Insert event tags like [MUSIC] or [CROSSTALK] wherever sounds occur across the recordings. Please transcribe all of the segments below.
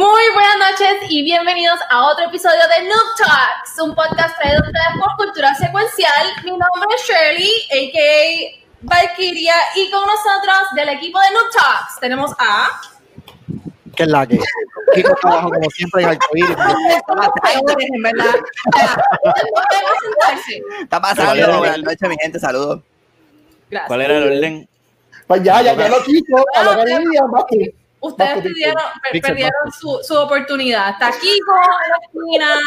Muy buenas noches y bienvenidos a otro episodio de Noob Talks, un podcast traído por Cultura Secuencial. Mi nombre es Shirley, a.k.a. Valkyria, y con nosotros del equipo de Noob Talks tenemos a... ¿Qué es la que? Kiko trabajo como siempre [LAUGHS] en Arcoíris. en verdad. Está pasando, buenas noches, mi gente, saludos. Gracias. ¿Cuál era el orden? Pues ya, ya que lo quito, a lo que venía, más que. Ustedes Bajo perdieron, per- Pixel, perdieron su, su oportunidad. Está Kiko en la esquina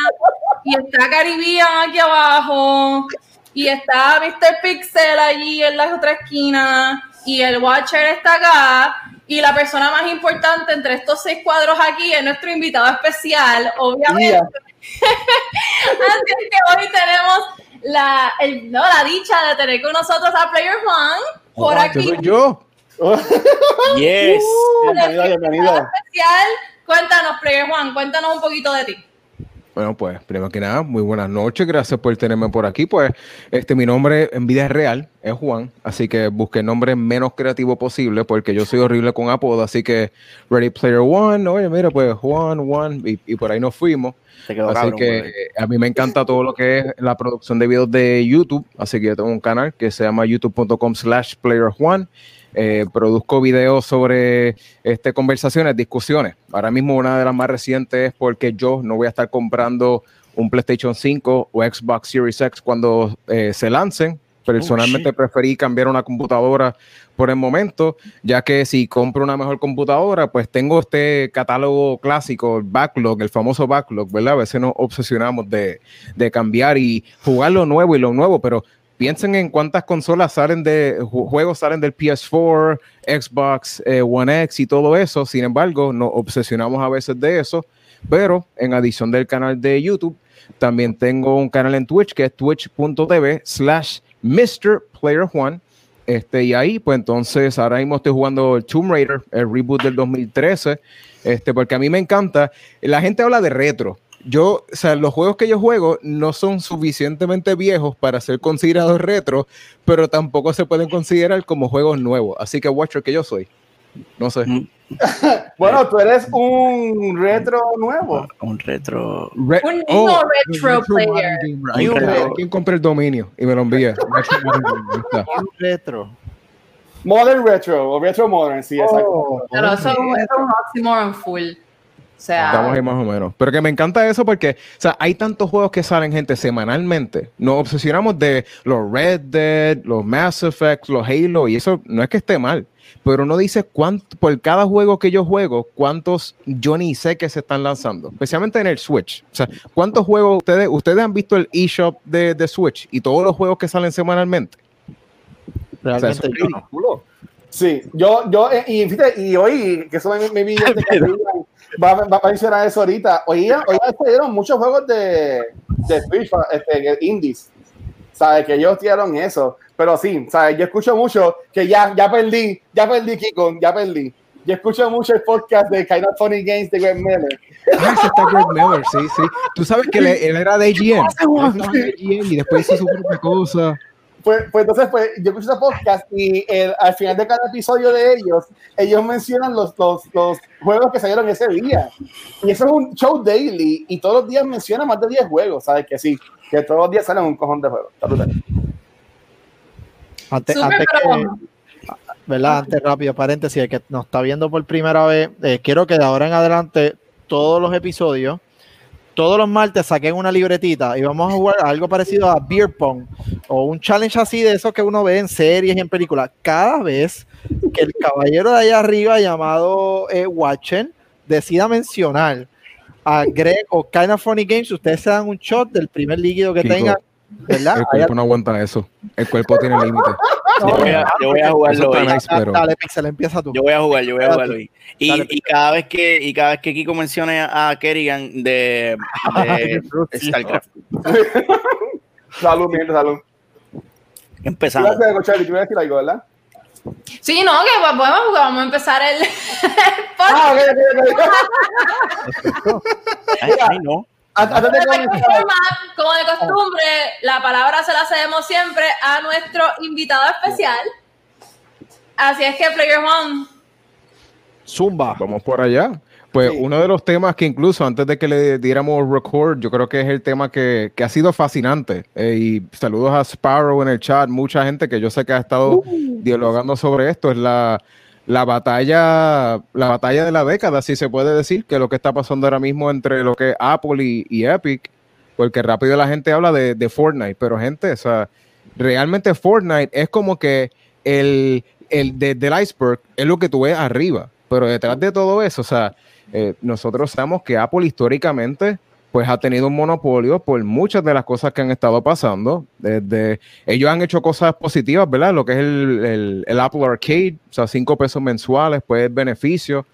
y está Caribbean aquí abajo y está Mr. Pixel allí en la otra esquina y el Watcher está acá y la persona más importante entre estos seis cuadros aquí es nuestro invitado especial, obviamente. [LAUGHS] Así es que hoy tenemos la, el- no, la dicha de tener con nosotros a Player Juan por aquí. yo. [LAUGHS] Yes. Bienvenido, bienvenido. especial. Cuéntanos, Player Juan, cuéntanos un poquito de ti. Bueno, pues, primero que nada, muy buenas noches, gracias por tenerme por aquí. Pues, este, mi nombre en vida real es Juan, así que busqué el nombre menos creativo posible porque yo soy horrible con apodo, así que Ready Player One, oye, mira, pues Juan, Juan, y, y por ahí nos fuimos. Así cabrón, que güey. eh, a mí me encanta todo lo que es la producción de videos de YouTube, así que yo tengo un canal que se llama youtube.com slash playerjuan. Eh, produzco videos sobre este, conversaciones, discusiones. Ahora mismo una de las más recientes es porque yo no voy a estar comprando un PlayStation 5 o Xbox Series X cuando eh, se lancen. Personalmente preferí cambiar una computadora por el momento, ya que si compro una mejor computadora, pues tengo este catálogo clásico, el backlog, el famoso backlog, ¿verdad? A veces nos obsesionamos de, de cambiar y jugar lo nuevo y lo nuevo, pero piensen en cuántas consolas salen de ju- juegos salen del PS4, Xbox eh, One X y todo eso. Sin embargo, nos obsesionamos a veces de eso. Pero en adición del canal de YouTube, también tengo un canal en Twitch que es twitch.tv slash Mr. Player Juan. Este, y ahí, pues entonces, ahora mismo estoy jugando el Tomb Raider, el reboot del 2013, este, porque a mí me encanta. La gente habla de retro. Yo, o sea, los juegos que yo juego no son suficientemente viejos para ser considerados retro, pero tampoco se pueden considerar como juegos nuevos. Así que, Watcher, que yo soy. No sé. Mm, [LAUGHS] Bueno, tú eres un retro nuevo. Un retro. Re- Un oh, no retro Retro player. Retro. ¿Quién compra el dominio? Y me lo envía. [LAUGHS] Un retro. Modern retro o retro modern, sí, exacto. Pero eso es un oxymoron full. O sea, Estamos ahí más o menos. Pero que me encanta eso porque, o sea, hay tantos juegos que salen, gente, semanalmente. Nos obsesionamos de los Red Dead, los Mass Effect, los Halo, y eso no es que esté mal. Pero uno dice cuánto, por cada juego que yo juego, cuántos yo ni sé que se están lanzando, especialmente en el Switch. O sea, ¿cuántos juegos ustedes, ustedes han visto el eShop de, de Switch y todos los juegos que salen semanalmente? Realmente O sea, yo no. Sí, yo, yo, eh, y fíjate, y hoy, que eso me, me vi va, va a mencionar eso ahorita. Hoy, hoy salieron muchos juegos de, de Switch, este, indies. ¿Sabes? Que ellos tiraron eso. Pero sí, ¿sabes? Yo escucho mucho que ya, ya perdí, ya perdí, Kiko, ya perdí. Yo escucho mucho el podcast de Kind of Funny Games de Greg Miller. Ah, ese está Greg Miller, sí, sí. Tú sabes que él, él era de. Él IGN y después hizo su propia cosa. Pues, pues entonces, pues yo escucho ese podcast y el- al final de cada episodio de ellos, ellos mencionan los, los, los juegos que salieron ese día. Y eso es un show daily y todos los días mencionan más de 10 juegos, ¿sabes? Que sí, que todos los días salen un cojón de juegos. Está brutal. Antes, antes que, ¿verdad? Antes rápido, paréntesis, el que nos está viendo por primera vez, eh, quiero que de ahora en adelante todos los episodios, todos los martes saquen una libretita y vamos a jugar algo parecido a Beer Pong o un challenge así de esos que uno ve en series y en películas. Cada vez que el caballero de allá arriba llamado eh, Watchen decida mencionar a Greg o Kind of Funny Games, ustedes se dan un shot del primer líquido que tengan, ¿verdad? El cuerpo no aguanta eso. El cuerpo tiene límites. Yo voy a, yo voy a Eso jugarlo hoy. nice, pero- Dale, Pixel, empieza tú. Yo voy a jugar, yo voy a jugarlo hoy. Y, Dale, y cada vez que y cada vez que Kiko mencione a Kerrigan de, de [LAUGHS] StarCraft. [LAUGHS] Salud, mi gente, salud. Empezamos. Gracias, Coach Charlie, te iba a decir algo, ¿verdad? Sí, no, que pues, podemos porque vamos a empezar el, el [LAUGHS] Ah, podcast. ok, ok, ok. Ay, ay, no. Antes de forma, como de costumbre, la palabra se la cedemos siempre a nuestro invitado especial. Así es que, Player One, Zumba. Vamos por allá. Pues Sí. uno de los temas que incluso antes de que le diéramos record, yo creo que es el tema que, que ha sido fascinante. Eh, y saludos a Sparrow en el chat, mucha gente que yo sé que ha estado dialogando sobre esto. Es la, la batalla, la batalla de la década, si se puede decir, que lo que está pasando ahora mismo entre lo que es Apple y, Epic, porque rápido la gente habla de, de Fortnite, pero gente, o sea, realmente Fortnite es como que el, el de- del iceberg es lo que tú ves arriba, pero detrás de todo eso, o sea, eh, nosotros sabemos que Apple históricamente pues ha tenido un monopolio por muchas de las cosas que han estado pasando. Desde, ellos han hecho cosas positivas, ¿verdad? Lo que es el, el- el Apple Arcade, o sea, cinco pesos mensuales, pues beneficio.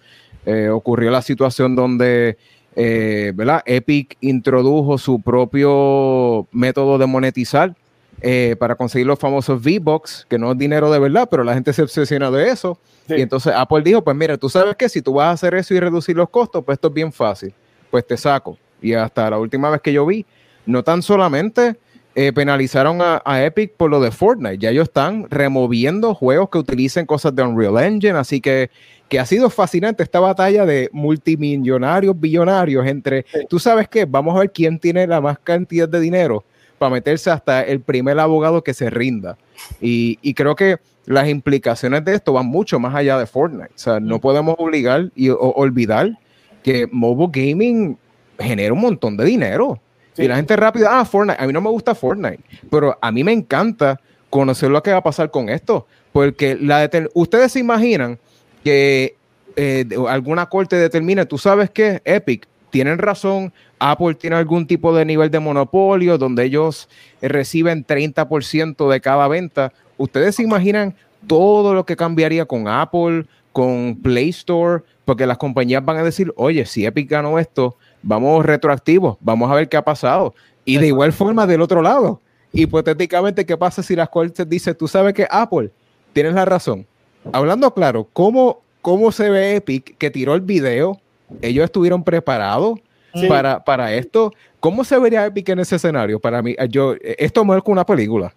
Eh, ocurrió la situación donde, eh, ¿verdad? Epic introdujo su propio método de monetizar eh, para conseguir los famosos V-Bucks, que no es dinero de verdad, pero la gente se obsesiona de eso. Sí. Y entonces Apple dijo, pues mira, tú sabes que si tú vas a hacer eso y reducir los costos, pues esto es bien fácil, pues te saco. Y hasta la última vez que yo vi, no tan solamente eh, penalizaron a, a Epic por lo de Fortnite, ya ellos están removiendo juegos que utilicen cosas de Unreal Engine, así que, que ha sido fascinante esta batalla de multimillonarios, billonarios entre, Sí. tú sabes qué, vamos a ver quién tiene la más cantidad de dinero para meterse hasta el primer abogado que se rinda. Y, y creo que las implicaciones de esto van mucho más allá de Fortnite. O sea, no podemos obligar y o- olvidar que mobile gaming genera un montón de dinero. Sí. Y la gente rápida, ah, Fortnite, a mí no me gusta Fortnite, pero a mí me encanta conocer lo que va a pasar con esto, porque la ustedes se imaginan que eh, alguna corte determine, tú sabes que Epic tienen razón, Apple tiene algún tipo de nivel de monopolio donde ellos reciben 30% de cada venta. Ustedes se imaginan todo lo que cambiaría con Apple, con Play Store, porque las compañías van a decir, oye, si Epic ganó esto, vamos retroactivos, vamos a ver qué ha pasado. Y de igual forma del otro lado, hipotéticamente, ¿qué pasa si las cortes dicen, tú sabes que Apple, tienes la razón? Hablando claro, ¿cómo, cómo se ve Epic que tiró el video? Ellos estuvieron preparados Sí. para, para esto. ¿Cómo se vería Epic en ese escenario? Para mí, yo, esto es como una película.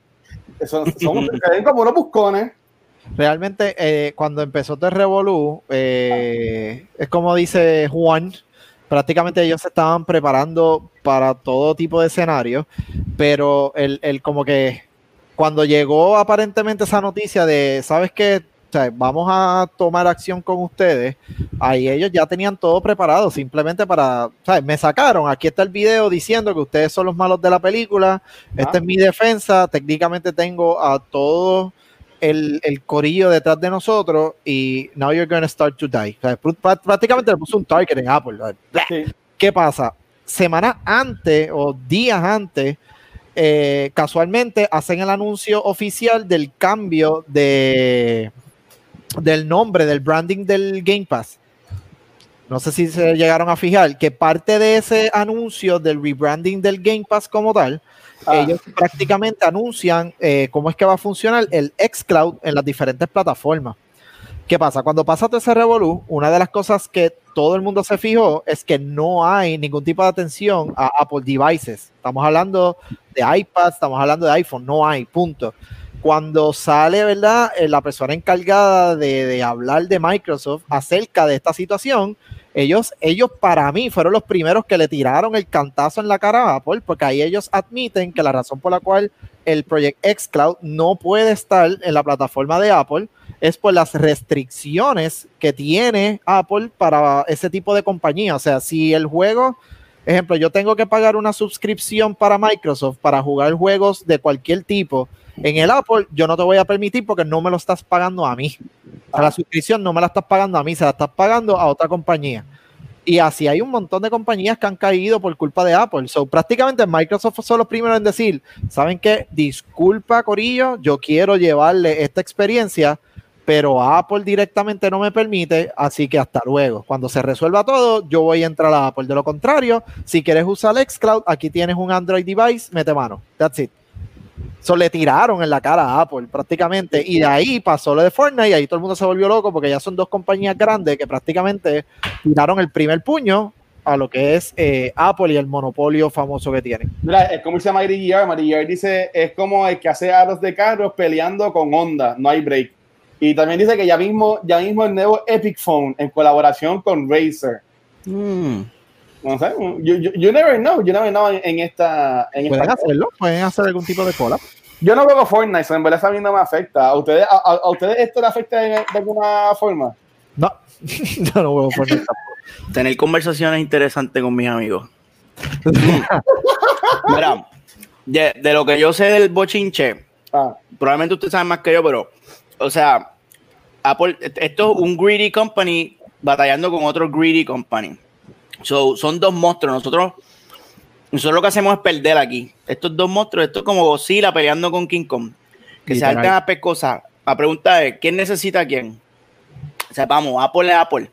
Son, como unos buscones. Realmente, eh, cuando empezó The Revolu, eh, es como dice Juan, prácticamente ellos se estaban preparando para todo tipo de escenarios, pero el, el como que cuando llegó aparentemente esa noticia de, ¿sabes qué? O sea, vamos a tomar acción con ustedes. Ahí ellos ya tenían todo preparado, simplemente para, ¿sabes? Me sacaron, aquí está el video diciendo que ustedes son los malos de la película, esta Ah. es mi defensa, técnicamente tengo a todos el, el corillo detrás de nosotros y now you're gonna start to die. O sea, prácticamente le puso un target en Apple. Sí. ¿Qué pasa? Semanas antes o días antes, eh, casualmente hacen el anuncio oficial del cambio de del nombre, del branding del Game Pass. No sé si se llegaron a fijar que parte de ese anuncio del rebranding del Game Pass como tal, Ah. ellos prácticamente anuncian eh, cómo es que va a funcionar el xCloud en las diferentes plataformas. ¿Qué pasa? Cuando pasa todo ese revolú, una de las cosas que todo el mundo se fijó es que no hay ningún tipo de atención a Apple devices. Estamos hablando de iPad, estamos hablando de iPhone, no hay, punto. Cuando sale, ¿verdad? Eh, La persona encargada de, de hablar de Microsoft acerca de esta situación, ellos, ellos para mí fueron los primeros que le tiraron el cantazo en la cara a Apple, porque ahí ellos admiten que la razón por la cual el Project X Cloud no puede estar en la plataforma de Apple es por las restricciones que tiene Apple para ese tipo de compañía. O sea, si el juego, ejemplo, yo tengo que pagar una suscripción para Microsoft para jugar juegos de cualquier tipo, en el Apple yo no te voy a permitir porque no me lo estás pagando a mí. O sea, la suscripción no me la estás pagando a mí, se la estás pagando a otra compañía. Y así hay un montón de compañías que han caído por culpa de Apple. So, prácticamente Microsoft son los primeros en decir, ¿saben qué? Disculpa, Corillo, yo quiero llevarle esta experiencia, pero Apple directamente no me permite, así que hasta luego. Cuando se resuelva todo, yo voy a entrar a Apple. De lo contrario, si quieres usar Xcloud, aquí tienes un Android device, mete mano. That's it. So, le tiraron en la cara a Apple prácticamente y de ahí pasó lo de Fortnite y ahí todo el mundo se volvió loco porque ya son dos compañías grandes que prácticamente tiraron el primer puño a lo que es eh, Apple y el monopolio famoso que tienen. Mira, es como dice Mary Gear dice, es como el que hace aros de carros peleando con Honda, no hay break. Y también dice que ya mismo, ya mismo el nuevo Epic Phone en colaboración con Razer. Mm. No sé, you, you- you never know, you never know en, en esta... En Pueden esta hacerlo, pueden hacer algún tipo de cola. yo no juego Fortnite, so en verdad a mí no me afecta. ¿A ustedes, a, a- a ustedes esto le afecta de, de alguna forma? No, [LAUGHS] yo no juego Fortnite tampoco. Tener conversaciones interesantes con mis amigos. [LAUGHS] Mira, de, de lo que yo sé del bochinche, Ah, probablemente usted sabe más que yo, pero, o sea, Apple, esto es un greedy company batallando con otro greedy company. So, son dos monstruos. Nosotros, nosotros lo que hacemos es perder aquí. Estos dos monstruos, esto es como Godzilla peleando con King Kong. Que se Literal. saltan a pescosas. La pregunta es, ¿quién necesita a quién? O sea, vamos, Apple es Apple.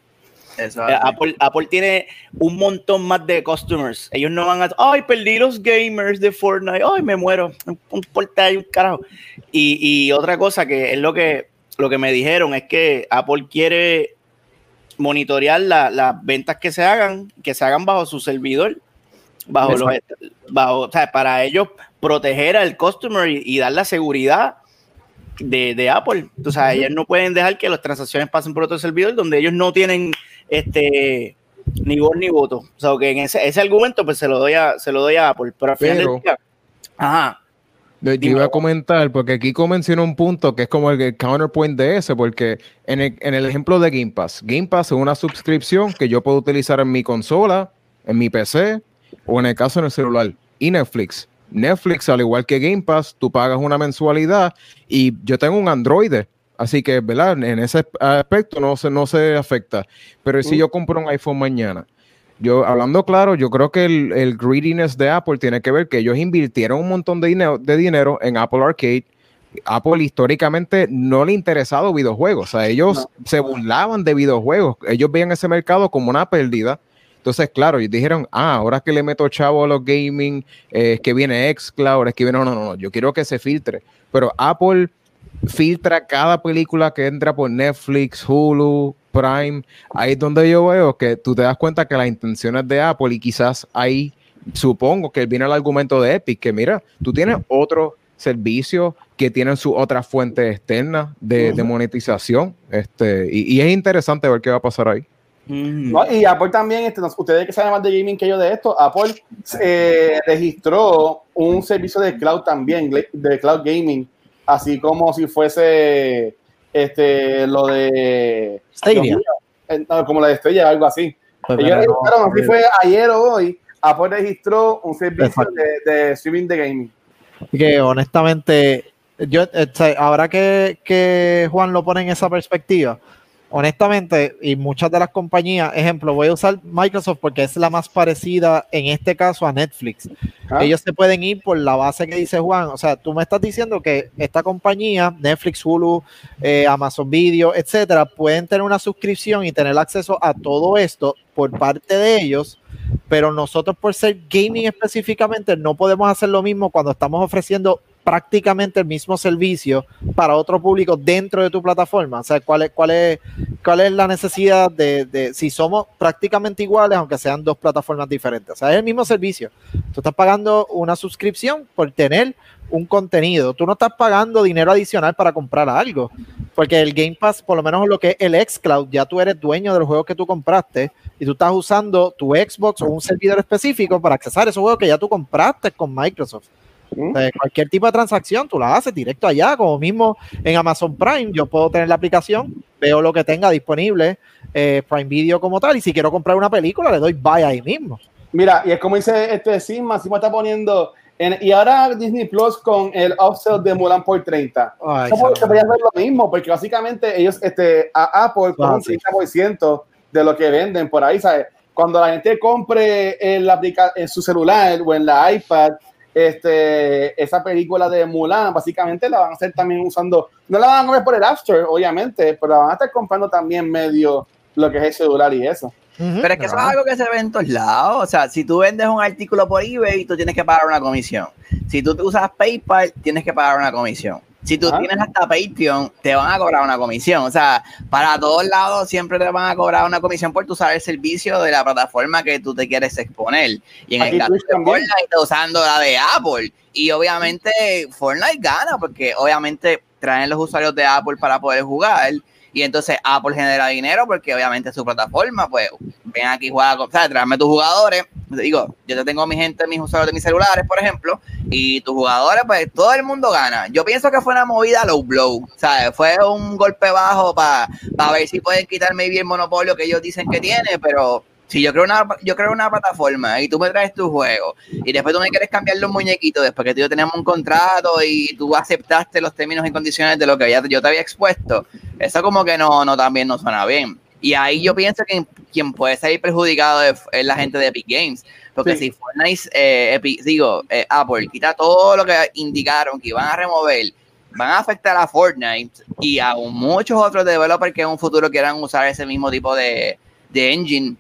Eh, Apple, Apple tiene un montón más de customers. Ellos no van a. Ay, perdí los gamers de Fortnite. Ay, me muero. Importa, hay un carajo. Y, y otra cosa que es lo que, lo que me dijeron es que Apple quiere monitorear la- las ventas que se hagan, que se hagan bajo su servidor, bajo los, bajo, o sea, para ellos proteger al customer y, y dar la seguridad de, de Apple. O sea, ellos no pueden dejar que las transacciones pasen por otro servidor donde ellos no tienen este ni voz ni voto. O sea, que en ese, ese argumento pues se lo doy a, se lo doy a Apple. Pero al final Pero- del día, ajá, Yo, iba a comentar, porque Kiko mencionó un punto que es como el, el counterpoint de ese, porque en el, en el ejemplo de Game Pass, Game Pass es una suscripción que yo puedo utilizar en mi consola, en mi PC o en el caso en el celular. Y Netflix. Netflix, al igual que Game Pass, tú pagas una mensualidad y yo tengo un Android. Así que, ¿verdad? En ese aspecto no se, no se afecta. Pero si yo compro un iPhone mañana, yo, hablando claro, yo creo que el, el greediness de Apple tiene que ver que ellos invirtieron un montón de dinero, de dinero en Apple Arcade. Apple históricamente no le ha interesado videojuegos, o sea, ellos se burlaban de videojuegos, ellos veían ese mercado como una pérdida. Entonces, claro, ellos dijeron, ah, ahora que le meto chavo a los gaming, eh, es que viene xCloud, es que viene, no, no, no, yo quiero que se filtre. Pero Apple filtra cada película que entra por Netflix, Hulu, Prime. Ahí es donde yo veo que tú te das cuenta que las intenciones de Apple y quizás ahí supongo que viene el argumento de Epic, que mira, tú tienes otro servicio que tienen su otra fuente externa de, de monetización. Este, y, y es interesante ver qué va a pasar ahí. No, y Apple también, este, ustedes que saben más de gaming que yo de esto, Apple eh, registró un servicio de cloud también, de cloud gaming, así como si fuese este lo de Stadia. No, como la de Estrella, algo así. Pues, Ellos no, así fue ayer o hoy, Apple registró un servicio de, de streaming de gaming. que honestamente, yo sea, ahora que, que Juan lo pone en esa perspectiva, honestamente, y muchas de las compañías, ejemplo, voy a usar Microsoft porque es la más parecida en este caso a Netflix. ¿Ah? Ellos se pueden ir por la base que dice Juan. O sea, tú me estás diciendo que esta compañía, Netflix, Hulu, eh, Amazon Video, etcétera, pueden tener una suscripción y tener acceso a todo esto por parte de ellos, pero nosotros por ser gaming específicamente no podemos hacer lo mismo cuando estamos ofreciendo prácticamente el mismo servicio para otro público dentro de tu plataforma. O sea, ¿cuál es, cuál es, cuál es la necesidad de, de si somos prácticamente iguales, aunque sean dos plataformas diferentes? O sea, es el mismo servicio. Tú estás pagando una suscripción por tener un contenido. Tú no estás pagando dinero adicional para comprar algo. Porque el Game Pass, por lo menos lo que es el xCloud, ya tú eres dueño de los juegos que tú compraste y tú estás usando tu Xbox o un servidor específico para accesar esos juegos que ya tú compraste con Microsoft. ¿Mm? Cualquier tipo de transacción tú la haces directo allá, como mismo en Amazon Prime, yo puedo tener la aplicación, veo lo que tenga disponible, eh, Prime Video como tal, y si quiero comprar una película, le doy buy ahí mismo. Mira, y es como dice este Sigma, Sigma está poniendo, en- y ahora Disney Plus con el offset de Mulan por 30. Ay, ¿Cómo se podría hacer lo mismo? Porque básicamente ellos, este, a Apple, con un sí. 30% de lo que venden por ahí, ¿sabes? Cuando la gente compre en, la aplica en su celular o en la iPad, este, esa película de Mulan, básicamente la van a estar también usando, no la van a ver por el App Store, obviamente, pero la van a estar comprando también medio lo que es el celular y eso. Pero es que eso es algo que se ve en todos lados. O sea, si tú vendes un artículo por eBay, tú tienes que pagar una comisión. Si tú usas PayPal, tienes que pagar una comisión. Si tú Ah. tienes hasta Patreon, te van a cobrar una comisión. O sea, para todos lados siempre te van a cobrar una comisión por tu usar el servicio de la plataforma que tú te quieres exponer. Y en Aquí el caso de. Fortnite, está usando la de Apple. Y obviamente Fortnite gana porque obviamente traen los usuarios de Apple para poder jugar. Y entonces Apple genera dinero porque obviamente su plataforma, pues, ven aquí, juega, o sea, tráeme tus jugadores. Digo, yo te tengo mi gente, mis usuarios de mis celulares, por ejemplo, y tus jugadores, pues, todo el mundo gana. Yo pienso que fue una movida low blow, ¿sabes? Fue un golpe bajo para ver si pueden quitar maybe el monopolio que ellos dicen que tiene, pero si yo creo una yo creo una plataforma y tú me traes tu juego y después tú me quieres cambiar los muñequitos después que tú y yo tenemos un contrato y tú aceptaste los términos y condiciones de lo que ya yo te había expuesto, eso como que no, no también no suena bien. Y ahí yo pienso que quien puede salir perjudicado es, es la gente de Epic Games. Porque Sí. si Fortnite, eh, Epic- digo, eh, Apple quita todo lo que indicaron que iban a remover, van a afectar a Fortnite y a muchos otros developers que en un futuro quieran usar ese mismo tipo de, de engine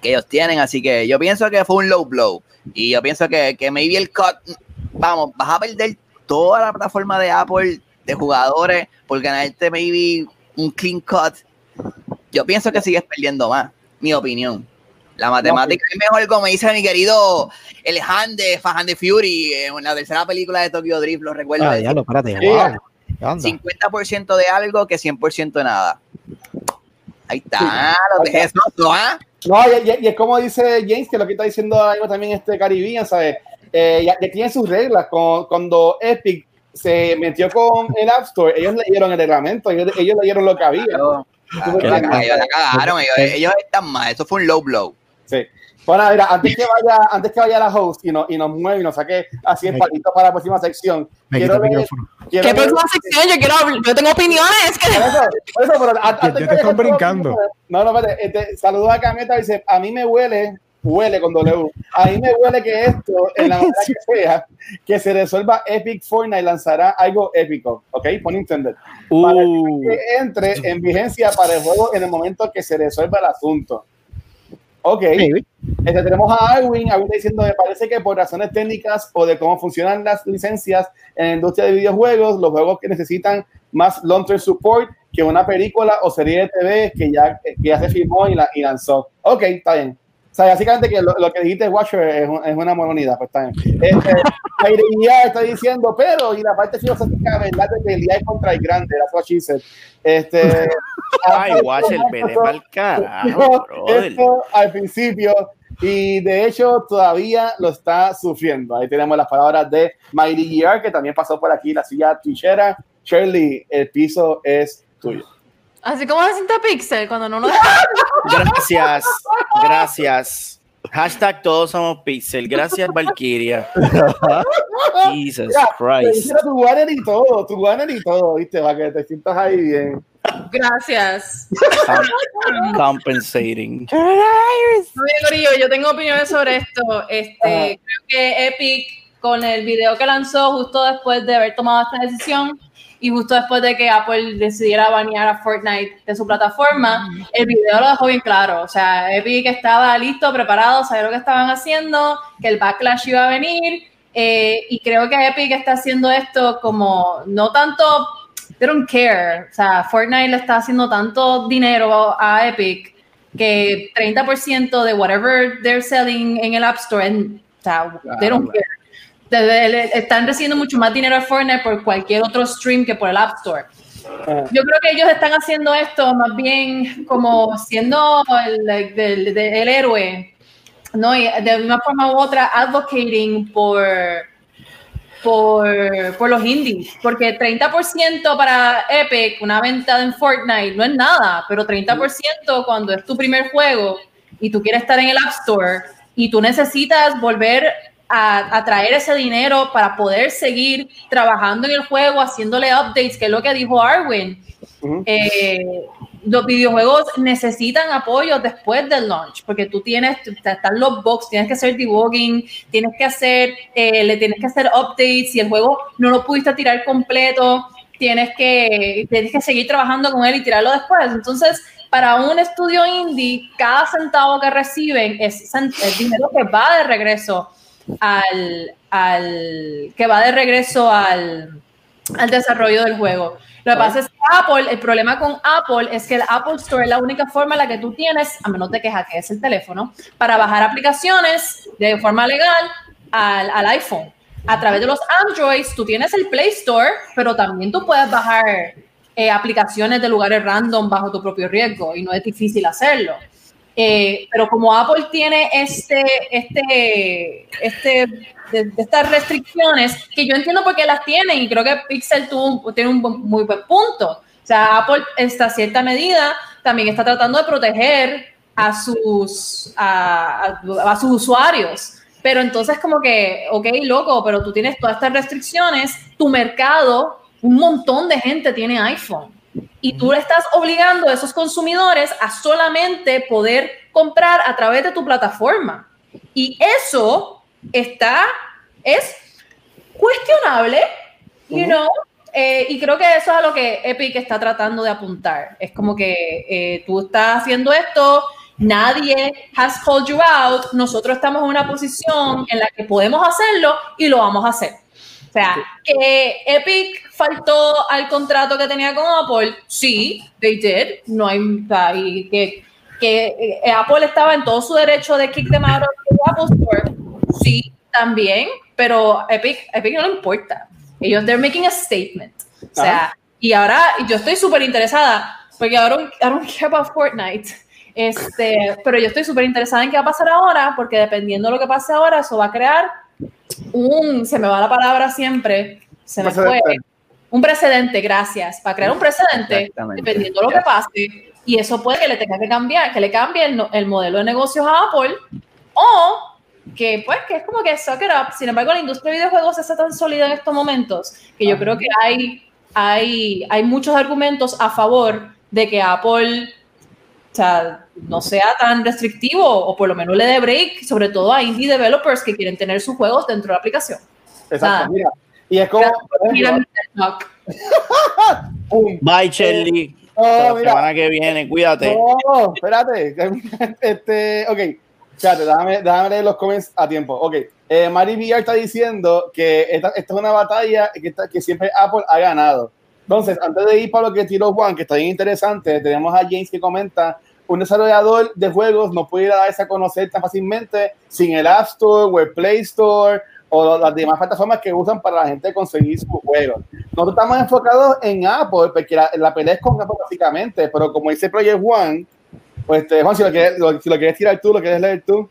que ellos tienen. Así que yo pienso que fue un low blow. Y yo pienso que, que maybe el cut, vamos, vas a perder toda la plataforma de Apple de jugadores por ganarte maybe un clean cut. Yo pienso que sigues perdiendo más, mi opinión. La matemática es mejor, como dice mi querido el Han de Fajan de Fury, en la tercera película de Tokyo Drift, lo recuerdo. Ah, diablo, espérate. Sí. Wow. Anda. 50% de algo que 100% de nada. Ahí está, lo dejé eso, ¿ah? No, y, y- y es como dice James, que lo que está diciendo algo también este Caribbean, ¿sabes? Eh, ya, ya tienen sus reglas. Con- cuando Epic se metió con el App Store, ellos leyeron el reglamento, ellos, ellos leyeron lo que había. Claro, claro, ves- ellos la cagaron, ellos, ellos están mal, eso fue un low blow. Sí. Bueno, mira, antes que vaya, antes que vaya la host y, no, y nos mueve y nos saque así el palito para la próxima sección, Me quiero quiero ¿Qué próxima sección? Yo quiero hablar- yo tengo opiniones. Por eso, por eso, pero te que están vaya- brincando. No, no, espérate. Este, saludos a Cameta. Dice: A mí me huele, huele con W. A mí me huele que esto, en la manera que sea, que se resuelva Epic Fortnite lanzará algo épico. ¿Ok? Pon entender. Para Uh, que entre en vigencia para el juego en el momento que se resuelva el asunto. Ok. Este, tenemos a Alwin, Alwin está diciendo, me parece que por razones técnicas o de cómo funcionan las licencias en la industria de videojuegos, los juegos que necesitan más long-term support que una película o serie de TV que ya, que ya se filmó y, la, y lanzó. Ok, está bien. O sea, básicamente que lo, lo que dijiste, Watcher, es, un- es una moronidad, pues está bien. Este, la ironía está diciendo, pero, y la parte filosófica, ¿verdad? De pelear contra el grande, that's what she said. Este, [LAUGHS] ay, Watcher, vete pa'l carajo, esto al principio y de hecho todavía lo está sufriendo. Ahí tenemos las palabras de Mighty GR que también pasó por aquí la silla twitchera. Shirley, el piso es tuyo. Así como se siente Pixel cuando no nos [LAUGHS] Gracias, gracias. Hashtag todos somos Pixel. Gracias, Valkyria. [LAUGHS] Jesus te Christ. hicieron tu banner y todo, tu banner y todo, ¿viste? Para que te sientas ahí bien. Gracias. Com- compensating. Yo tengo opiniones sobre esto. Este, Ajá. creo que Epic, con el video que lanzó justo después de haber tomado esta decisión y justo después de que Apple decidiera banear a Fortnite de su plataforma, el video lo dejó bien claro. O sea, Epic estaba listo, preparado, sabía lo que estaban haciendo, que el backlash iba a venir. eh, y creo que Epic está haciendo esto como no tanto they don't care. O sea, Fortnite le está haciendo tanto dinero a Epic que 30% de whatever they're selling en el App Store, en- o sea, they don't care. Están recibiendo mucho más dinero de Fortnite por cualquier otro stream que por el App Store. Ajá. Yo creo que ellos están haciendo esto más bien como siendo el, el héroe, ¿no? Y de una forma u otra, advocating por, por, por los indies, porque 30% para Epic, una venta en Fortnite, no es nada, pero 30% cuando es tu primer juego y tú quieres estar en el App Store y tú necesitas volver a, a traer ese dinero para poder seguir trabajando en el juego, haciéndole updates, que es lo que dijo Arwin. Eh, los videojuegos necesitan apoyo después del launch, porque tú tienes, están los bugs, tienes que hacer debugging, tienes que hacer, eh, le tienes que hacer updates, si el juego no lo pudiste tirar completo, tienes que, tienes que seguir trabajando con él y tirarlo después. Entonces, para un estudio indie, cada centavo que reciben es, es dinero que va de regreso al, al que va de regreso al, al desarrollo del juego. Lo que pasa es que Apple, el problema con Apple es que el Apple Store es la única forma en la que tú tienes, a menos de que hackees el teléfono, para bajar aplicaciones de forma legal al, al iPhone. A través de los Androids, tú tienes el Play Store, pero también tú puedes bajar eh, aplicaciones de lugares random bajo tu propio riesgo y no es difícil hacerlo. Eh, pero como Apple tiene este, este, este, estas restricciones, que yo entiendo por qué las tiene y creo que Pixel tuvo, tiene un muy buen punto. O sea, Apple, a cierta medida, también está tratando de proteger a sus, a, a, sus usuarios. Pero entonces como que, ok, loco, pero tú tienes todas estas restricciones, tu mercado, un montón de gente tiene iPhone y tú le estás obligando a esos consumidores a solamente poder comprar a través de tu plataforma. Y eso está, es cuestionable, you know, eh, y creo que eso es a lo que Epic está tratando de apuntar. Es como que eh, tú estás haciendo esto, nadie has called you out, nosotros estamos en una posición en la que podemos hacerlo y lo vamos a hacer. O sea, que Epic faltó al contrato que tenía con Apple, sí, they did. No hay, y que, que eh, Apple estaba en todo su derecho de kick them out of the Apple Store, sí, también, pero Epic, Epic no le importa. Ellos, they're making a statement. O sea, y ahora yo estoy súper interesada, porque ahora I don't care about Fortnite. Este, pero yo estoy súper interesada en qué va a pasar ahora, porque dependiendo de lo que pase ahora, eso va a crear un, se me va la palabra siempre, se me fue, un precedente, gracias, para crear un precedente, dependiendo de lo que pase, y eso puede que le tenga que cambiar, que le cambie el, el modelo de negocios a Apple, o que pues que es como que suck it up. Sin embargo, la industria de videojuegos está tan sólida en estos momentos que yo creo que hay, hay, hay muchos argumentos a favor de que Apple sea, no sea tan restrictivo o por lo menos le dé break, sobre todo a indie developers que quieren tener sus juegos dentro de la aplicación. Exacto, mira. Y es como. Bye, Shelly. la semana que viene, cuídate. No, espérate. [LAUGHS] este, ok, espérate, déjame, déjame leer los comments a tiempo. Ok, eh, Mari Villar está diciendo que esta, esta, es una batalla que, que siempre Apple ha ganado. Entonces, antes de ir para lo que tiró Juan, que está bien interesante, tenemos a James que comenta un desarrollador de juegos no puede darse a conocer tan fácilmente sin el App Store o el Play Store o las demás plataformas que usan para la gente conseguir sus juegos. Nosotros estamos enfocados en Apple, porque la, pelea es con Apple básicamente, pero como dice Project One, pues este, Juan, si lo, quieres, si lo quieres tirar tú, lo quieres leer tú.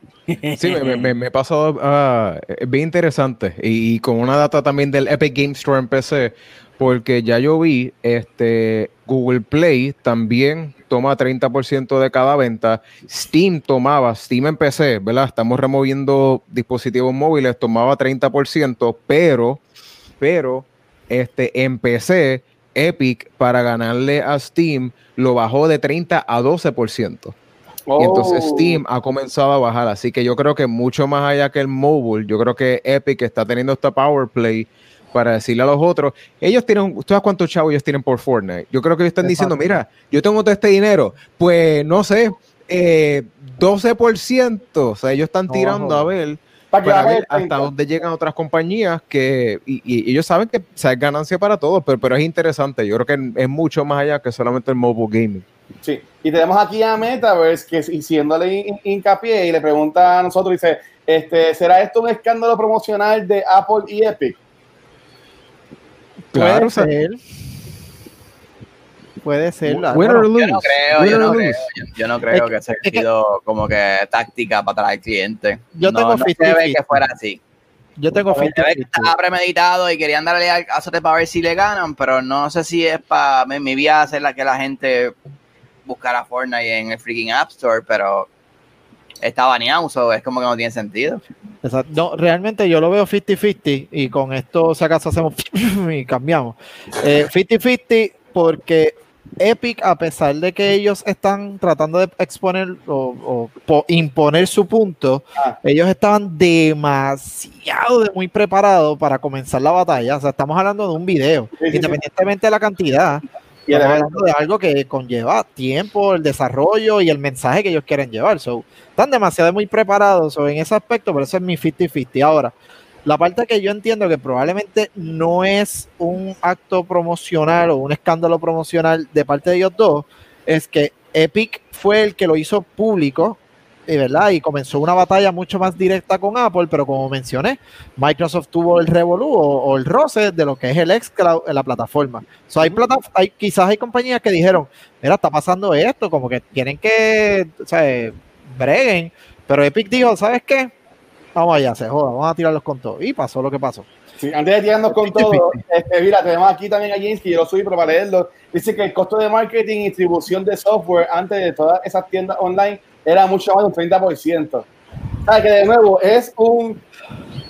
Sí, me, me, me pasó uh, bien interesante y, y, con una data también del Epic Game Store en PC, porque ya yo vi, este, Google Play también toma 30% de cada venta. Steam tomaba, Steam en PC, ¿verdad? Estamos removiendo dispositivos móviles, tomaba 30%, pero, pero, este, en PC, Epic, para ganarle a Steam, lo bajó de 30 a 12%. Y entonces oh. Steam ha comenzado a bajar. Así que yo creo que mucho más allá que el mobile, yo creo que Epic está teniendo esta power play para decirle a los otros, ellos tienen, ¿tú sabes cuántos chavos ellos tienen por Fortnite? Yo creo que ellos están diciendo, mira, yo tengo todo este dinero, pues no sé, eh, 12%, o sea, ellos están tirando a ver para ver hasta dónde llegan otras compañías que y, ellos saben que o es ganancia para todos, pero, pero es interesante. Yo creo que es mucho más allá que solamente el mobile gaming. Sí, y tenemos aquí a Metaverse que haciéndole hincapié y le pregunta a nosotros, dice, este, ¿será esto un escándalo promocional de Apple y Epic? Claro, Puede ser. Puede ser. Yo no creo, yo no creo, yo no creo que sea sido como que táctica para traer clientes. Yo no, tengo no se ve que fuera así. Yo tengo fe. que estaba premeditado y querían darle a Azote para ver si le ganan, pero no sé si es para mi, mi vida hacer la que la gente buscara Fortnite en el freaking App Store, pero está baneado, es como que no tiene sentido. No, realmente yo lo veo 50-50 y con esto, si acaso hacemos [LAUGHS] y cambiamos. 50-50 eh, porque Epic, a pesar de que ellos están tratando de exponer o, imponer su punto, ah. ellos estaban demasiado de muy preparados para comenzar la batalla. O sea, estamos hablando de un video, independientemente de la cantidad Y Estamos hablando de algo que conlleva tiempo, el desarrollo y el mensaje que ellos quieren llevar. So, están demasiado muy preparados so, en ese aspecto, pero eso es mi 50-50. Ahora, la parte que yo entiendo que probablemente no es un acto promocional o un escándalo promocional de parte de ellos dos, es que Epic fue el que lo hizo público, y ¿verdad? Y comenzó una batalla mucho más directa con Apple, pero como mencioné, Microsoft tuvo el revolú o, o el roce de lo que es el xCloud en la plataforma. So, hay plata, hay, quizás hay compañías que dijeron, mira, está pasando esto, como que tienen que, o sea, breguen, pero Epic dijo, ¿sabes qué? Vamos allá, se joda, vamos a tirarlos con todo. Y pasó lo que pasó. Sí, antes de tirarnos con todo, este, mira, tenemos aquí también a James, que yo lo subí, pero para leerlo, dice que el costo de marketing y distribución de software antes de todas esas tiendas online era mucho más de un 30%. O sea, que de nuevo es un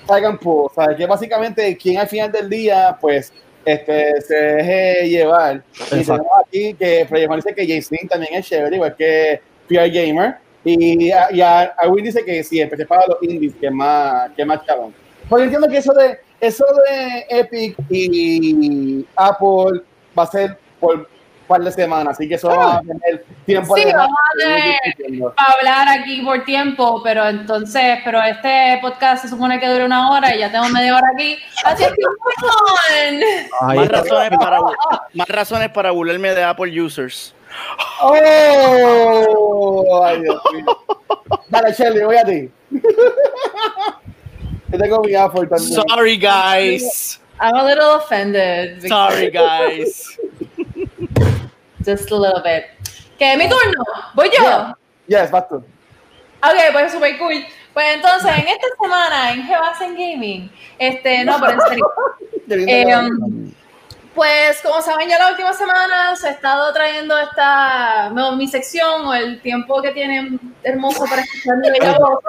tag and pull, sea, que básicamente quien al final del día, pues, este, se deje llevar. Y Exacto. tenemos aquí que Freddy dice que Lynn también es chévere, igual que PR Gamer. Y, a- y a, a Will dice que sí, empecé para los indies, que más, que más chabón. Pues yo entiendo que eso de, eso de Epic y Apple va a ser por par de semanas, así que eso va a tener tiempo Sí, de vamos a tener- discutiendo. hablar aquí por tiempo, pero entonces, pero este podcast se supone que dura una hora y ya tengo media hora aquí. Así es que, Más razones, para, más razones para burlarme de Apple users. ¡Oh! Ay, Dios mío. Dale, Shelly, voy a ti. Yo tengo mi Apple también. Sorry, guys. I'm a little offended. Sorry, guys. Just a little bit. Que mi turno. Voy yo. Yeah. Yes, vas tú. Ok, pues super cool. Pues entonces, en esta semana en Gebasen Gaming, este, no, pero en serio. [LAUGHS] Eh, pues como saben ya la última semana se ha estado trayendo esta no, mi sección o el tiempo que tienen hermoso para escuchar mi bella voz.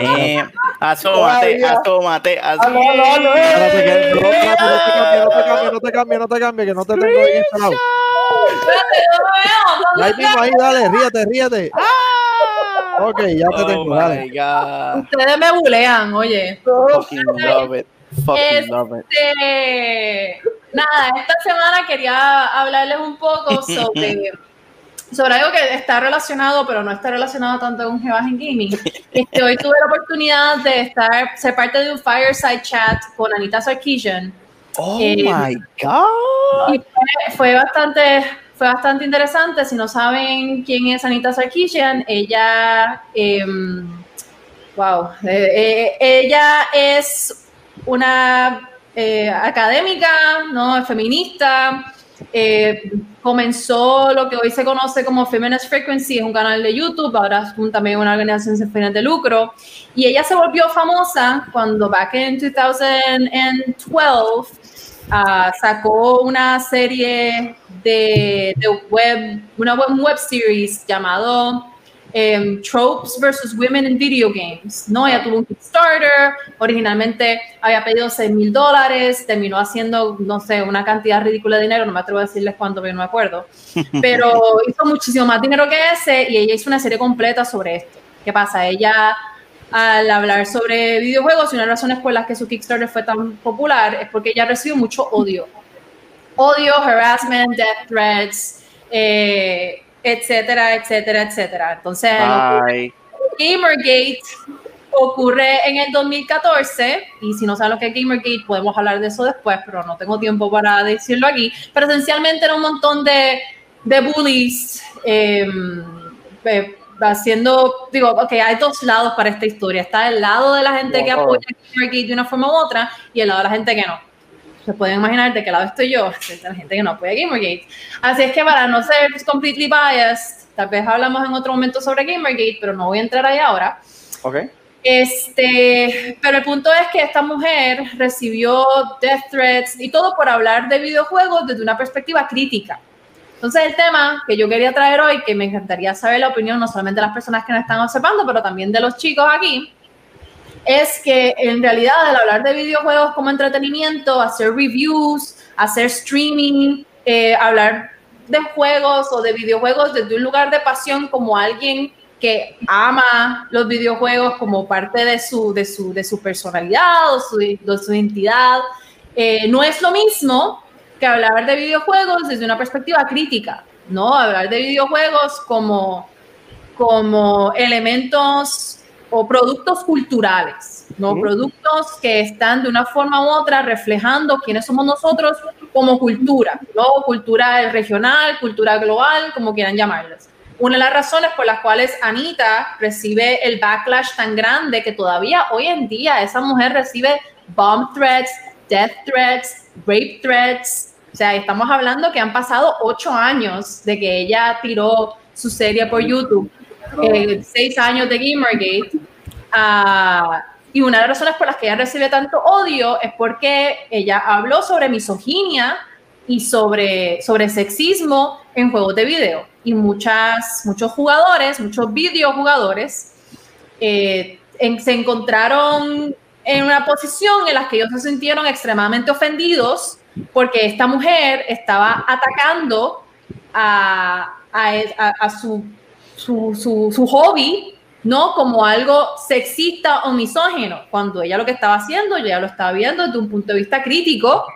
Eh, asómate, asómate, hazlo, asómate. eh. No, te cambie, no te cambie, no te cambie, no te cambie, que no te tengo ahí instalado. Espérate, no lo veo, Ahí mismo, ahí, dale, ríete, ríete. Ok, ya te Oh tengo, dale. god. Ustedes me bulean, oye. Fucking love it. Fucking Es- love it. Este, nada, esta semana quería hablarles un poco [LAUGHS] sobre, sobre algo que está relacionado, pero no está relacionado tanto con Gebasen Gaming. Este, hoy tuve la oportunidad de estar, ser parte de un fireside chat con Anita Sarkeesian. Oh Eh, my god. Y fue, fue bastante, fue bastante interesante. Si no saben quién es Anita Sarkeesian, ella, em, wow, eh, eh, ella es una eh, académica, no, feminista. eh, comenzó lo que hoy se conoce como Feminist Frequency, es un canal de YouTube, ahora es un- también una organización sin fines de lucro. Y ella se volvió famosa cuando back in 2012 ah, sacó una serie de, de web, una web, un web series llamado em, Tropes versus Women in Video Games. ¿no? Ella tuvo un Kickstarter, originalmente había pedido 6 mil dólares, terminó haciendo, no sé, una cantidad ridícula de dinero, no me atrevo a decirles cuánto, pero no me acuerdo, [LAUGHS] pero hizo muchísimo más dinero que ese y ella hizo una serie completa sobre esto. ¿Qué pasa? Ella al hablar sobre videojuegos y una de las razones por las que su Kickstarter fue tan popular es porque ella recibió mucho odio. Odio, harassment, death threats, eh, etcétera, etcétera, etcétera. Entonces, Bye. Gamergate ocurre en el 2014 y si no saben lo que es Gamergate podemos hablar de eso después, pero no tengo tiempo para decirlo aquí. Pero esencialmente era un montón de, de bullies eh, eh, haciendo, digo, ok, hay dos lados para esta historia. Está el lado de la gente que apoya Gamergate de una forma u otra y el lado de la gente que no. Se pueden imaginar de qué lado estoy yo, [LAUGHS] de la gente que no apoya Gamergate. Así es que para no ser completely biased, tal vez hablamos en otro momento sobre Gamergate, pero no voy a entrar ahí ahora. Ok. Este, pero el punto es que esta mujer recibió death threats y todo por hablar de videojuegos desde una perspectiva crítica. Entonces el tema que yo quería traer hoy, que me encantaría saber la opinión no solamente de las personas que nos están observando, pero también de los chicos aquí, es que en realidad al hablar de videojuegos como entretenimiento, hacer reviews, hacer streaming, eh, hablar de juegos o de videojuegos desde un lugar de pasión como alguien que ama los videojuegos como parte de su, de su, de su personalidad o su, de su identidad, eh, no es lo mismo que hablar de videojuegos desde una perspectiva crítica, ¿no? Hablar de videojuegos como, como elementos o productos culturales, ¿no? Productos que están de una forma u otra reflejando quiénes somos nosotros como cultura, ¿no? Cultura regional, cultura global, como quieran llamarlas. Una de las razones por las cuales Anita recibe el backlash tan grande que todavía hoy en día esa mujer recibe bomb threats, death threats, rape threats. O sea, estamos hablando que han pasado ocho años de que ella tiró su serie por YouTube, eh, seis años de Gamergate. Ah, y una de las razones por las que ella recibe tanto odio es porque ella habló sobre misoginia y sobre, sobre sexismo en juegos de video. Y muchas, muchos jugadores, muchos videojugadores, eh, se encontraron en una posición en la que ellos se sintieron extremadamente ofendidos porque esta mujer estaba atacando a, a, su, su, su, su hobby no como algo sexista o misógino, cuando ella lo que estaba haciendo, ya lo estaba viendo desde un punto de vista crítico.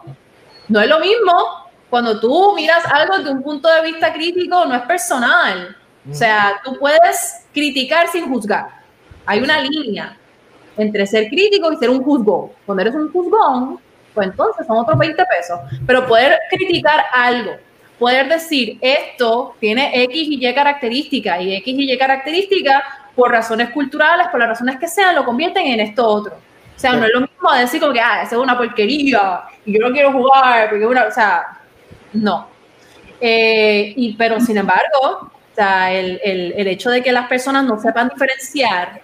No es lo mismo cuando tú miras algo desde un punto de vista crítico, no es personal. O sea, tú puedes criticar sin juzgar. Hay una línea entre ser crítico y ser un juzgón. Cuando eres un juzgón, pues entonces son otros 20 pesos. Pero poder criticar algo, poder decir esto tiene X y Y características y X y Y características por razones culturales, por las razones que sean, lo convierten en esto otro. O sea, no es lo mismo decir como que, ah, esa es una porquería y yo no quiero jugar, porque una, o sea, no. Eh, y, pero sin embargo, o sea, el, el, el hecho de que las personas no sepan diferenciar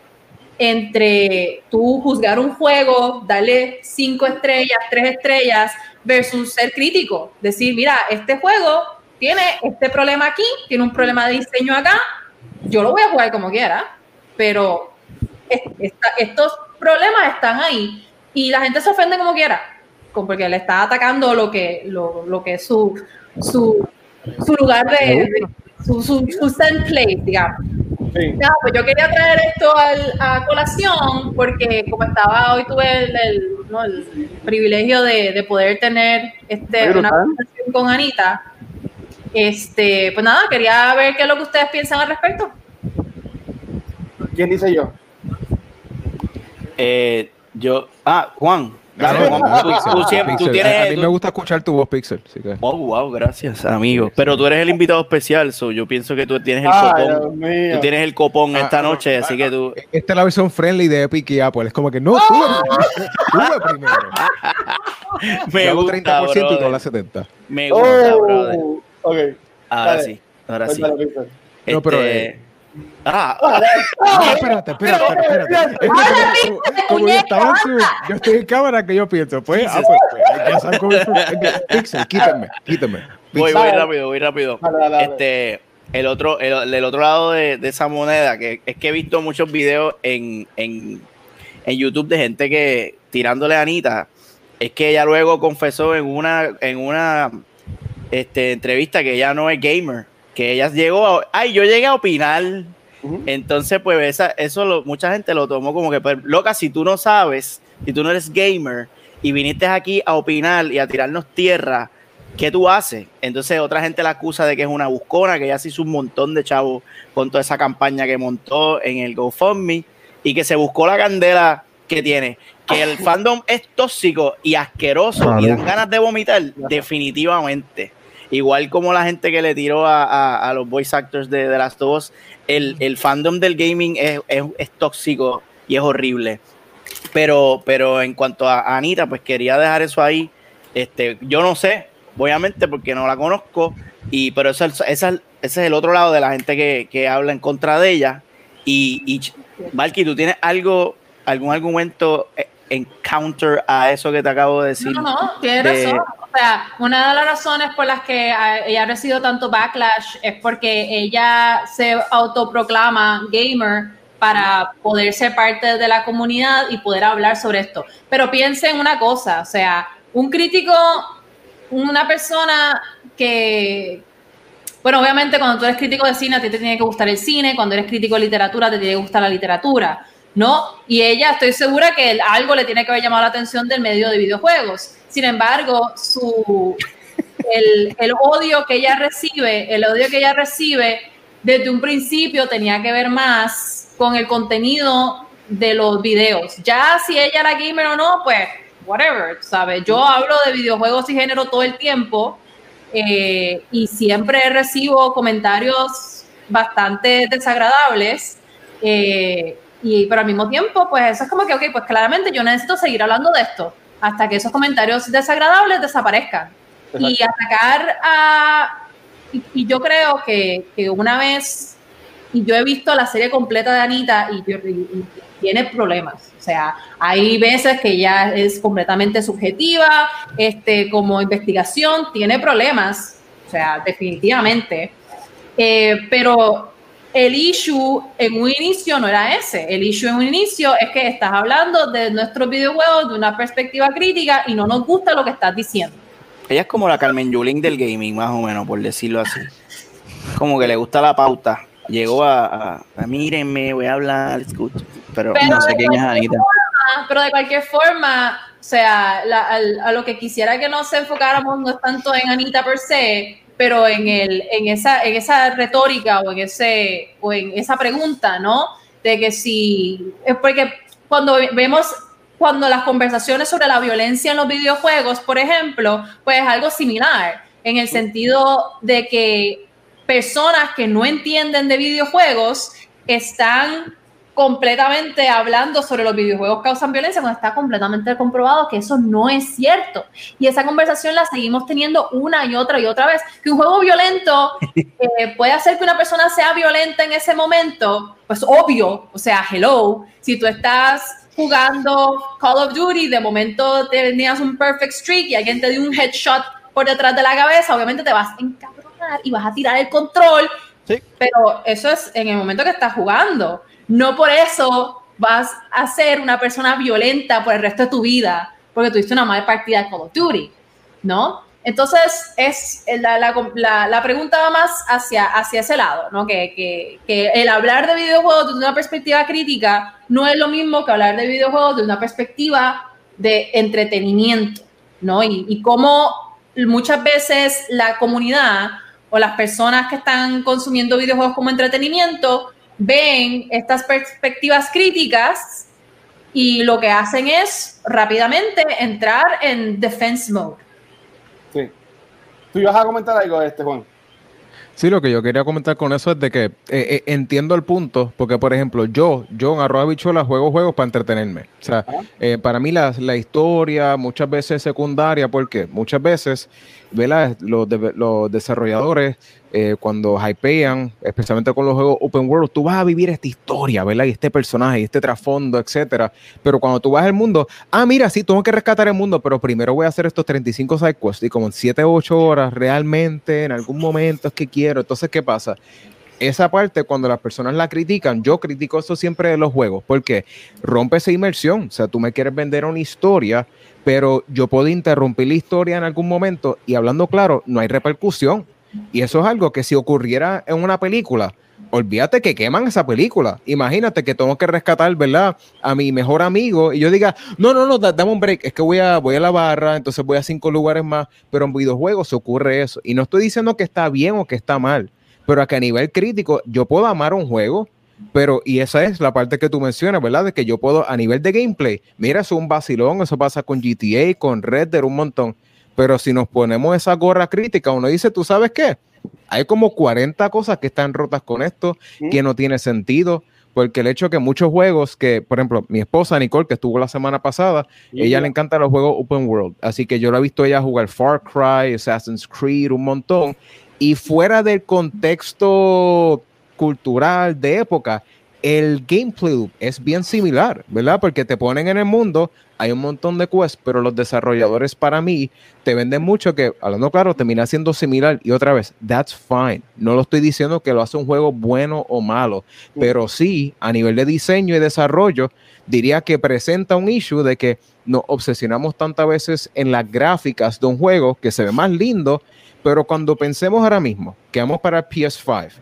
entre tú juzgar un juego, darle cinco estrellas, tres estrellas, versus ser crítico. Decir, mira, este juego tiene este problema aquí, tiene un problema de diseño acá, yo lo voy a jugar como quiera, pero estos problemas están ahí y la gente se ofende como quiera, porque le está atacando lo que, lo, lo que es su, su, su lugar de, su, su, su place, digamos. Pues yo quería traer esto al, a colación porque como estaba hoy tuve el, el, ¿no? el privilegio de, de, poder tener este, una conversación con Anita. Este, pues nada, quería ver qué es lo que ustedes piensan al respecto. ¿Quién dice yo? Eh, yo, ah, Juan. Dale, Juan tú, siempre, tú tienes, a mí me gusta escuchar tu voz, Pixel. Así que. Oh, wow, gracias, amigo. Pero tú eres el invitado especial, so yo pienso que tú tienes el ah, copón. Tú tienes el copón ah, esta noche, así que tú. Esta es la versión friendly de Epic y Apple. Es como que no, sube, primero. [LAUGHS] me yo gusta, 30% brother. y tú la 70%. Me gusta, oh, brother. Ok. Ahora Dale. sí, ahora sí. Este, no, pero. Eh, Ah, ah, espérate, espérate, espérate. Es que como, yo estaba en su, yo estoy en cámara que yo pienso, pues, ah, pues, pues ya sabes cómo Pixel, quítame, quítame. Voy, voy rápido, voy rápido. Este, el otro, el, el otro lado de, de, esa moneda, que es que he visto muchos videos en, en, en YouTube de gente que tirándole a Anita, es que ella luego confesó en una, en una este, entrevista que ella no es gamer que ella llegó a, ay, yo llegué a opinar. Entonces, pues esa, eso lo, mucha gente lo tomó como que, pues, loca, si tú no sabes, si tú no eres gamer y viniste aquí a opinar y a tirarnos tierra, ¿qué tú haces? Entonces otra gente la acusa de que es una buscona, que ella se hizo un montón de chavos con toda esa campaña que montó en el GoFundMe y que se buscó la candela que tiene. Que el fandom es tóxico y asqueroso y dan ganas de vomitar, definitivamente. Igual como la gente que le tiró a, los voice actors de, de las dos, el, el, fandom del gaming es, es, tóxico y es horrible. Pero, pero en cuanto a Anita, pues quería dejar eso ahí. Este, yo no sé, obviamente, porque no la conozco, y, pero eso, ese es el otro lado de la gente que, que habla en contra de ella. Y, y Valky, ¿tú tienes algo, algún argumento en counter a eso que te acabo de decir? No, no, tienes razón o sea, una de las razones por las que ella ha recibido tanto backlash es porque ella se autoproclama gamer para poder ser parte de la comunidad y poder hablar sobre esto. Pero piensen una cosa, o sea, un crítico, una persona que, bueno, obviamente cuando tú eres crítico de cine, a ti te tiene que gustar el cine, cuando eres crítico de literatura, te tiene que gustar la literatura, ¿no? Y ella, estoy segura que algo le tiene que haber llamado la atención del medio de videojuegos. Sin embargo, su, el, el odio que ella recibe, el odio que ella recibe desde un principio tenía que ver más con el contenido de los videos. Ya si ella era gamer o no, pues whatever, ¿sabes? Yo hablo de videojuegos y género todo el tiempo eh, y siempre recibo comentarios bastante desagradables. Eh, y, pero al mismo tiempo, pues eso es como que, ok, pues claramente yo necesito seguir hablando de esto hasta que esos comentarios desagradables desaparezcan. Y atacar a... Y, yo creo que, que, una vez, y yo he visto la serie completa de Anita y, y tiene problemas. O sea, hay veces que ya es completamente subjetiva, este, como investigación, tiene problemas, o sea, definitivamente. Eh, pero el issue en un inicio no era ese. El issue en un inicio es que estás hablando de nuestros videojuegos de una perspectiva crítica y no nos gusta lo que estás diciendo. Ella es como la Carmen Yulín del gaming, más o menos, por decirlo así. Como que le gusta la pauta. Llegó a, a, mírenme, voy a hablar, escucho. Pero, no sé quién es Anita. pero de cualquier forma, o sea, a, lo que quisiera que nos enfocáramos no es tanto en Anita per se, pero en, el, en, esa, en esa retórica o en, ese, o en esa pregunta, ¿no? De que si, es porque cuando vemos, cuando las conversaciones sobre la violencia en los videojuegos, por ejemplo, pues es algo similar, en el sentido de que personas que no entienden de videojuegos están completamente hablando sobre los videojuegos causan violencia cuando está completamente comprobado que eso no es cierto. Y esa conversación la seguimos teniendo una y otra y otra vez. Que un juego violento [LAUGHS] eh, puede hacer que una persona sea violenta en ese momento, pues obvio, o sea, hello, si tú estás jugando Call of Duty, de momento tenías un perfect streak y alguien te dio un headshot por detrás de la cabeza, obviamente te vas a encabronar y vas a tirar el control. Sí. Pero eso es en el momento que estás jugando no por eso vas a ser una persona violenta por el resto de tu vida, porque tuviste una mala partida de Call ¿no? Entonces, es la, pregunta va más hacia, hacia ese lado, ¿no? Que, el hablar de videojuegos desde una perspectiva crítica no es lo mismo que hablar de videojuegos desde una perspectiva de entretenimiento, ¿no? Y, y cómo muchas veces la comunidad o las personas que están consumiendo videojuegos como entretenimiento ven estas perspectivas críticas y lo que hacen es rápidamente entrar en defense mode. Sí. ¿Tú ibas a comentar algo, este Juan? Sí, lo que yo quería comentar con eso es de que eh, eh, entiendo el punto, porque por ejemplo, yo, yo en Arroba Bichola juego juegos para entretenerme. O sea, eh, para mí la, la, historia muchas veces es secundaria, porque muchas veces Los, los desarrolladores eh, cuando hypean, especialmente con los juegos open world, tú vas a vivir esta historia, ¿verdad? Y este personaje, y este trasfondo, etcétera. Pero cuando tú vas al mundo, ah, mira, sí, tengo que rescatar el mundo, pero primero voy a hacer estos 35 side quests y como en 7 o 8 horas, realmente, en algún momento es que quiero. Entonces, ¿qué pasa? Esa parte, cuando las personas la critican, yo critico eso siempre de los juegos, porque rompe esa inmersión. O sea, tú me quieres vender una historia, pero yo puedo interrumpir la historia en algún momento y hablando claro, no hay repercusión y eso es algo que si ocurriera en una película, olvídate que queman esa película. Imagínate que tengo que rescatar, ¿verdad? A mi mejor amigo y yo diga, no, no, no, dame un break, es que voy a, voy a la barra, entonces voy a cinco lugares más, pero en videojuegos se ocurre eso. Y no estoy diciendo que está bien o que está mal, pero a que a nivel crítico yo puedo amar un juego, pero, y esa es la parte que tú mencionas, ¿verdad? De que yo puedo, a nivel de gameplay, mira, es un vacilón, eso pasa con GTA, con Red Dead, un montón pero si nos ponemos esa gorra crítica, uno dice, ¿tú sabes qué? Hay como 40 cosas que están rotas con esto, que no tiene sentido, porque el hecho que muchos juegos que, por ejemplo, mi esposa Nicole, que estuvo la semana pasada, ella le encanta los juegos open world, así que yo la he visto ella jugar Far Cry, Assassin's Creed, un montón, y fuera del contexto cultural de época, el gameplay es bien similar, ¿verdad? Porque te ponen en el mundo, hay un montón de quests, pero los desarrolladores para mí te venden mucho que, hablando claro, termina siendo similar y otra vez, that's fine. No lo estoy diciendo que lo hace un juego bueno o malo, pero sí, a nivel de diseño y desarrollo, diría que presenta un issue de que nos obsesionamos tantas veces en las gráficas de un juego que se ve más lindo, pero cuando pensemos ahora mismo que vamos para el PS5,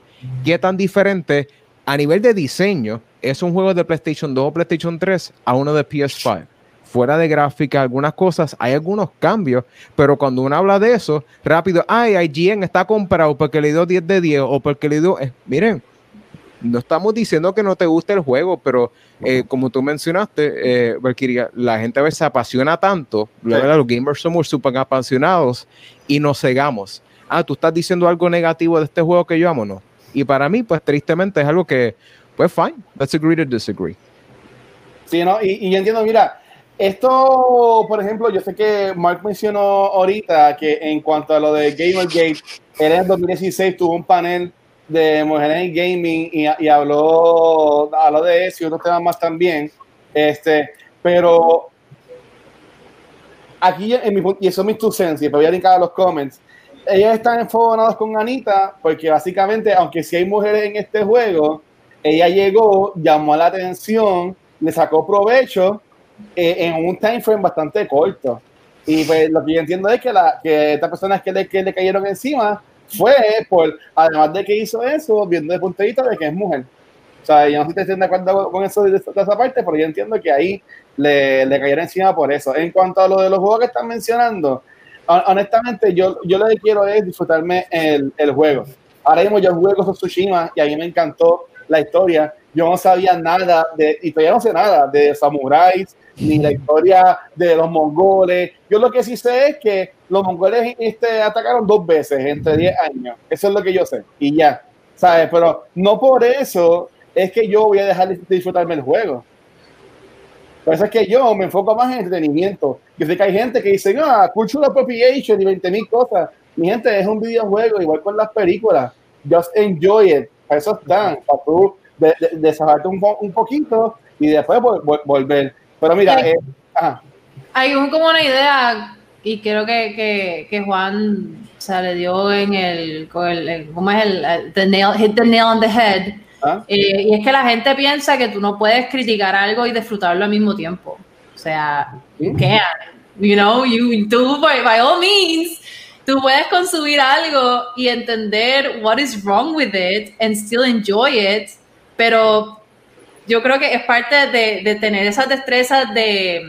¿qué tan diferente a nivel de diseño, es un juego de PlayStation 2 o PlayStation 3 a uno de PS5. fuera de gráfica, algunas cosas, hay algunos cambios, pero cuando uno habla de eso, rápido, ay, IGN está comprado porque le dio 10 de 10 o porque le dio, eh, miren, no estamos diciendo que no te guste el juego, pero eh, como tú mencionaste, eh, Valkyria, la gente a veces se apasiona tanto, los gamers somos súper apasionados y nos cegamos. Ah, tú estás diciendo algo negativo de este juego que yo amo, no. Y para mí, pues tristemente es algo que, pues fine, let's agree to disagree. Sí, ¿no? Y, y entiendo, mira, esto, por ejemplo, yo sé que Mark mencionó ahorita que en cuanto a lo de Gamergate, él en 2016 tuvo un panel de mujeres en gaming y, y habló, habló de eso y otros temas más también. Este, pero aquí, en mi, y eso es mi cents, y voy a brincar a los comments. Ellos están enfogonados con Anita porque básicamente, aunque si hay mujeres en este juego, ella llegó, llamó la atención, le sacó provecho eh, en un time frame bastante corto. Y pues lo que yo entiendo es que, la, que estas personas que le, que le cayeron encima fue por, además de que hizo eso, viendo de punto de que es mujer. O sea, yo no sé si estoy de acuerdo con eso de, esa parte, pero yo entiendo que ahí le, le cayeron encima por eso. En cuanto a lo de los juegos que están mencionando, honestamente, yo, yo lo que quiero es disfrutarme el, el juego. Ahora mismo yo juego Tsushima y a mí me encantó la historia. Yo no sabía nada de, y todavía no sé nada de samuráis, ni la [LAUGHS] historia de los mongoles. Yo lo que sí sé es que los mongoles este, atacaron dos veces entre 10 años. Eso es lo que yo sé. Y ya, ¿sabes? Pero no por eso es que yo voy a dejar de disfrutarme el juego. Por eso es que yo me enfoco más en entretenimiento. Yo sé que hay gente que dice, ah, cultural appropriation y 20 mil cosas. Mi gente, es un videojuego, igual con las películas. Just enjoy it. Para eso están, para tú desahogarte un, un poquito y después volver. Pero mira, eh, hay un, como una idea y creo que, que, que Juan se le dio en el, con el, ¿cómo es el, the nail, hit the nail on the head. ¿Ah? Eh, y es que la gente piensa que tú no puedes criticar algo y disfrutarlo al mismo tiempo. O sea, you can, you know, you, tú, by, by all means, tú puedes consumir algo y entender what is wrong with it and still enjoy it, pero yo creo que es parte de, de tener esas destrezas de,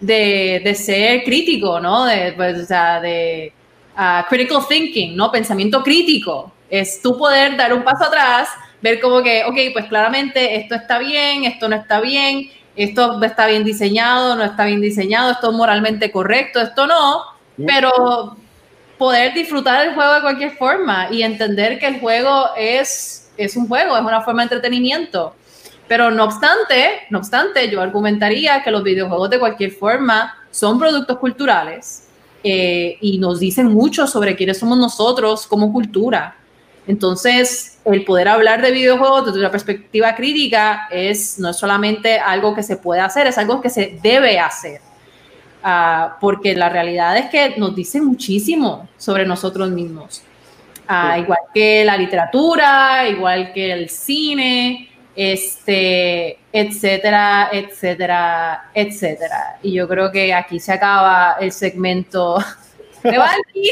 de, de, ser crítico, ¿no? De, pues, o sea, de uh, critical thinking, ¿no? Pensamiento crítico. Es tú poder dar un paso atrás, ver como que, ok, pues claramente esto está bien, esto no está bien, esto está bien diseñado, no está bien diseñado, esto es moralmente correcto, esto no, pero poder disfrutar el juego de cualquier forma y entender que el juego es, es un juego, es una forma de entretenimiento pero no obstante, no obstante, yo argumentaría que los videojuegos de cualquier forma son productos culturales eh, y nos dicen mucho sobre quiénes somos nosotros como cultura. Entonces, el poder hablar de videojuegos desde una perspectiva crítica es no es solamente algo que se puede hacer, es algo que se debe hacer. Uh, porque la realidad es que nos dicen muchísimo sobre nosotros mismos. Uh, igual que la literatura, igual que el cine, este, etcétera, etcétera, etcétera. Y yo creo que aquí se acaba el segmento [LAUGHS] de Valky,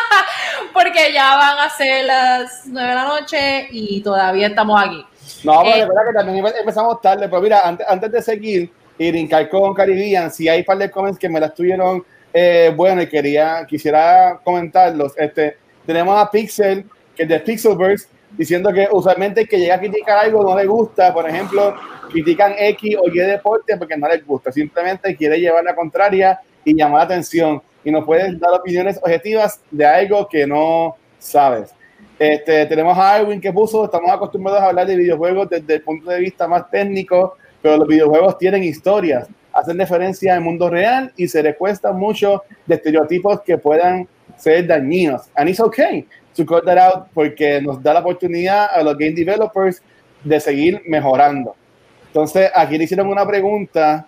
[LAUGHS] porque ya van a ser las nueve de la noche y todavía estamos aquí. No, pero eh, que también empezamos tarde, pero mira, antes, antes de seguir y brincar con Caribbean, si hay un par de comments que me las tuvieron eh, bueno y quería, quisiera comentarlos. Este, tenemos a Pixel, que es de Pixelverse, diciendo que usualmente el que llega a criticar algo no le gusta, por ejemplo, critican X o Y deporte porque no les gusta, simplemente quiere llevar la contraria y llamar la atención y no puedes dar opiniones objetivas de algo que no sabes. Este, tenemos a Arwin que puso, estamos acostumbrados a hablar de videojuegos desde el punto de vista más técnico, pero los videojuegos tienen historias, hacen referencia al mundo real y se les cuesta mucho de estereotipos que puedan ser dañinos. And it's okay to cut that out porque nos da la oportunidad a los game developers de seguir mejorando. Entonces, aquí le hicieron una pregunta.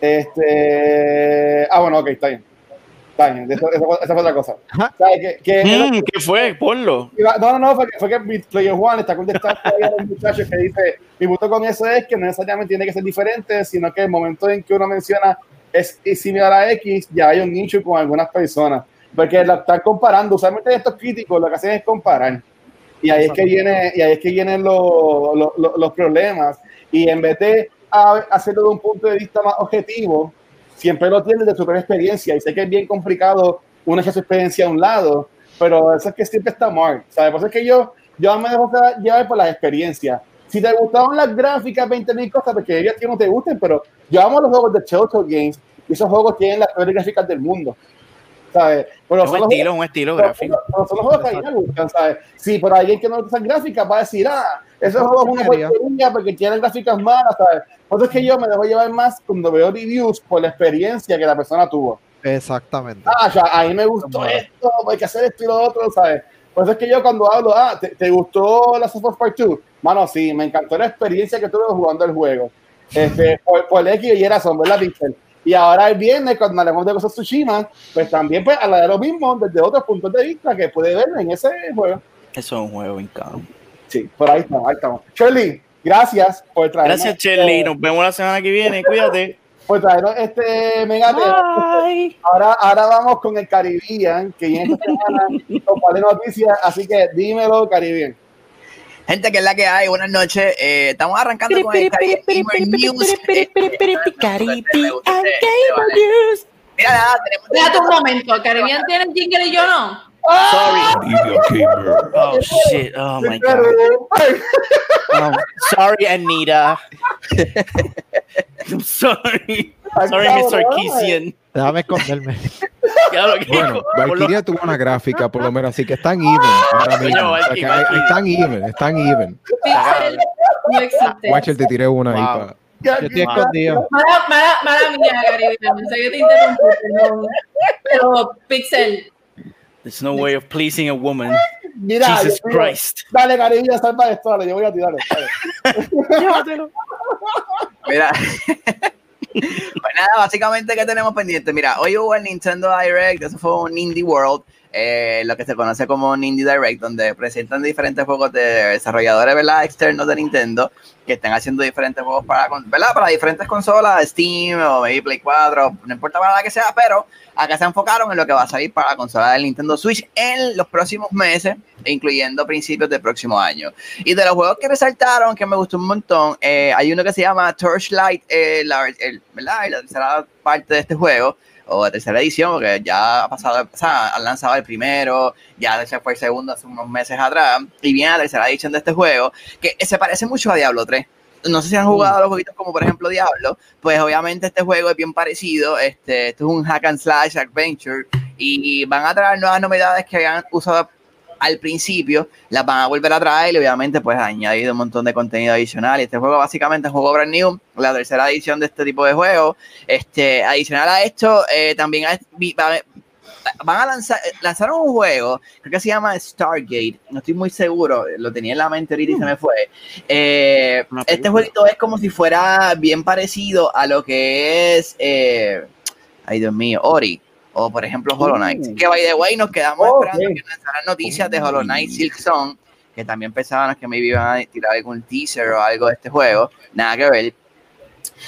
Este, ah, bueno, ok, está bien. Está bien, esa, esa fue otra cosa. ¿Qué, qué, mm, ¿Qué, fue? Ponlo. No, no, no, fue que, fue que Player Juan está contestando a los [LAUGHS] muchachos que dice: Mi punto con eso es que no necesariamente tiene que ser diferente, sino que el momento en que uno menciona es, es similar a X, ya hay un nicho con algunas personas. Porque la están comparando, usualmente estos críticos lo que hacen es comparar. Y ahí es que, viene, y ahí es que vienen los, los, los problemas. Y en vez de hacerlo de un punto de vista más objetivo, siempre lo tiene de su propia experiencia y sé que es bien complicado una experiencia a un lado, pero eso es que siempre está mal, ¿sabes? Es que yo, yo me dejo llevar por las experiencias. Si te gustaban las gráficas, 20 mil cosas, porque ellas no te gusten, pero yo amo los juegos de Telltale Games y esos juegos tienen las peores gráficas del mundo. ¿Sabes? Pero un estilo, un estilo gráfico. Pero son los juegos que a mí me gustan, ¿sabes? Sí, pero alguien que no le gustan gráficas va a decir, ah, esos juegos son una porquería porque tienen gráficas malas, ¿sabes? Por eso es que yo me dejo llevar más cuando veo reviews por la experiencia que la persona tuvo. Exactamente. Ah, ya, a mí me gustó esto, hay que hacer esto y lo otro, ¿sabes? Por eso es que yo cuando hablo, ah, ¿te, te gustó la of Us Part 2? Mano, sí, me encantó la experiencia que tuve jugando el juego. Este, por, por X y razón, ¿verdad, Pixel? Y ahora el viernes, cuando hablemos de cosas Tsushima, pues también pues hablar de lo mismo desde otros puntos de vista que puede ver en ese juego. Eso es un juego encantado. Sí, por ahí estamos, ahí estamos. Shirley, gracias por traernos. Gracias, Shirley. Nos vemos la semana que viene. Cuídate. Por traernos este megate. Ahora, ahora vamos con el Caribbean, que en esta semana comparte noticias. Así que dímelo, Caribbean. Gente, que es la que hay, buenas noches. Eh, estamos arrancando con el Caribbean News. Mira, nada, tenemos. Espérate un momento, Caribbean tiene jingle y yo no. Sorry. Oh shit. Oh my god. Oh, sorry, Anita. [LAUGHS] I'm sorry. Sorry, Mr. Sarkisian. Déjame esconderme. [LAUGHS] bueno, Valkyria tuvo una gráfica, por lo menos, así que están even [LAUGHS] ahora mismo. O sea, están even, están even. Pixel no existe. Watcher, te tiré una ahí Wow. para. Yo estoy escondido. Mala, mala, mala mía. Sé que te interrumpí, pero, pero Pixel, There's no way of pleasing a woman. Mira, Jesus yo- Christ. Dale, Caribbean, salva esto, dale, yo voy a tirar. Dale. [LAUGHS] Mira. Pues nada, básicamente, ¿qué tenemos pendiente? Mira, hoy hubo el Nintendo Direct, eso fue un Indie World, eh, lo que se conoce como un Indie Direct, donde presentan diferentes juegos de desarrolladores ¿verdad? externos de Nintendo que están haciendo diferentes juegos para, ¿verdad? para diferentes consolas, Steam o Play 4, no importa para la que sea, pero acá se enfocaron en lo que va a salir para la consola del Nintendo Switch en los próximos meses, incluyendo principios del próximo año. Y de los juegos que resaltaron, que me gustó un montón, eh, hay uno que se llama Torchlight, eh, la, el- ¿verdad? La tercera parte de este juego, o la tercera edición, porque ya ha pasado, o sea, han lanzado el primero, ya se fue el segundo hace unos meses atrás, y viene la tercera edición de este juego, que se parece mucho a Diablo 3. No sé si han jugado a los jueguitos como por ejemplo Diablo, pues obviamente este juego es bien parecido, este, esto es un hack and slash adventure y van a traer nuevas novedades que habían usado al principio, las van a volver a traer y obviamente pues ha añadido un montón de contenido adicional. Y este juego básicamente es un juego brand new, la tercera edición de este tipo de juego, este, adicional a esto eh, también hay- van a lanzar, lanzaron un juego, creo que se llama Stargate, no estoy muy seguro, lo tenía en la mente ahorita y se me fue. Eh, este jueguito es como si fuera bien parecido a lo que es, eh, ay Dios mío, Ori, o por ejemplo Hollow Knight. Uh. Que by the way, nos quedamos Ok. esperando que lanzaran noticias de Hollow Knight Silk Song, que también pensaban que me iban a tirar algún teaser o algo de este juego, nada que ver.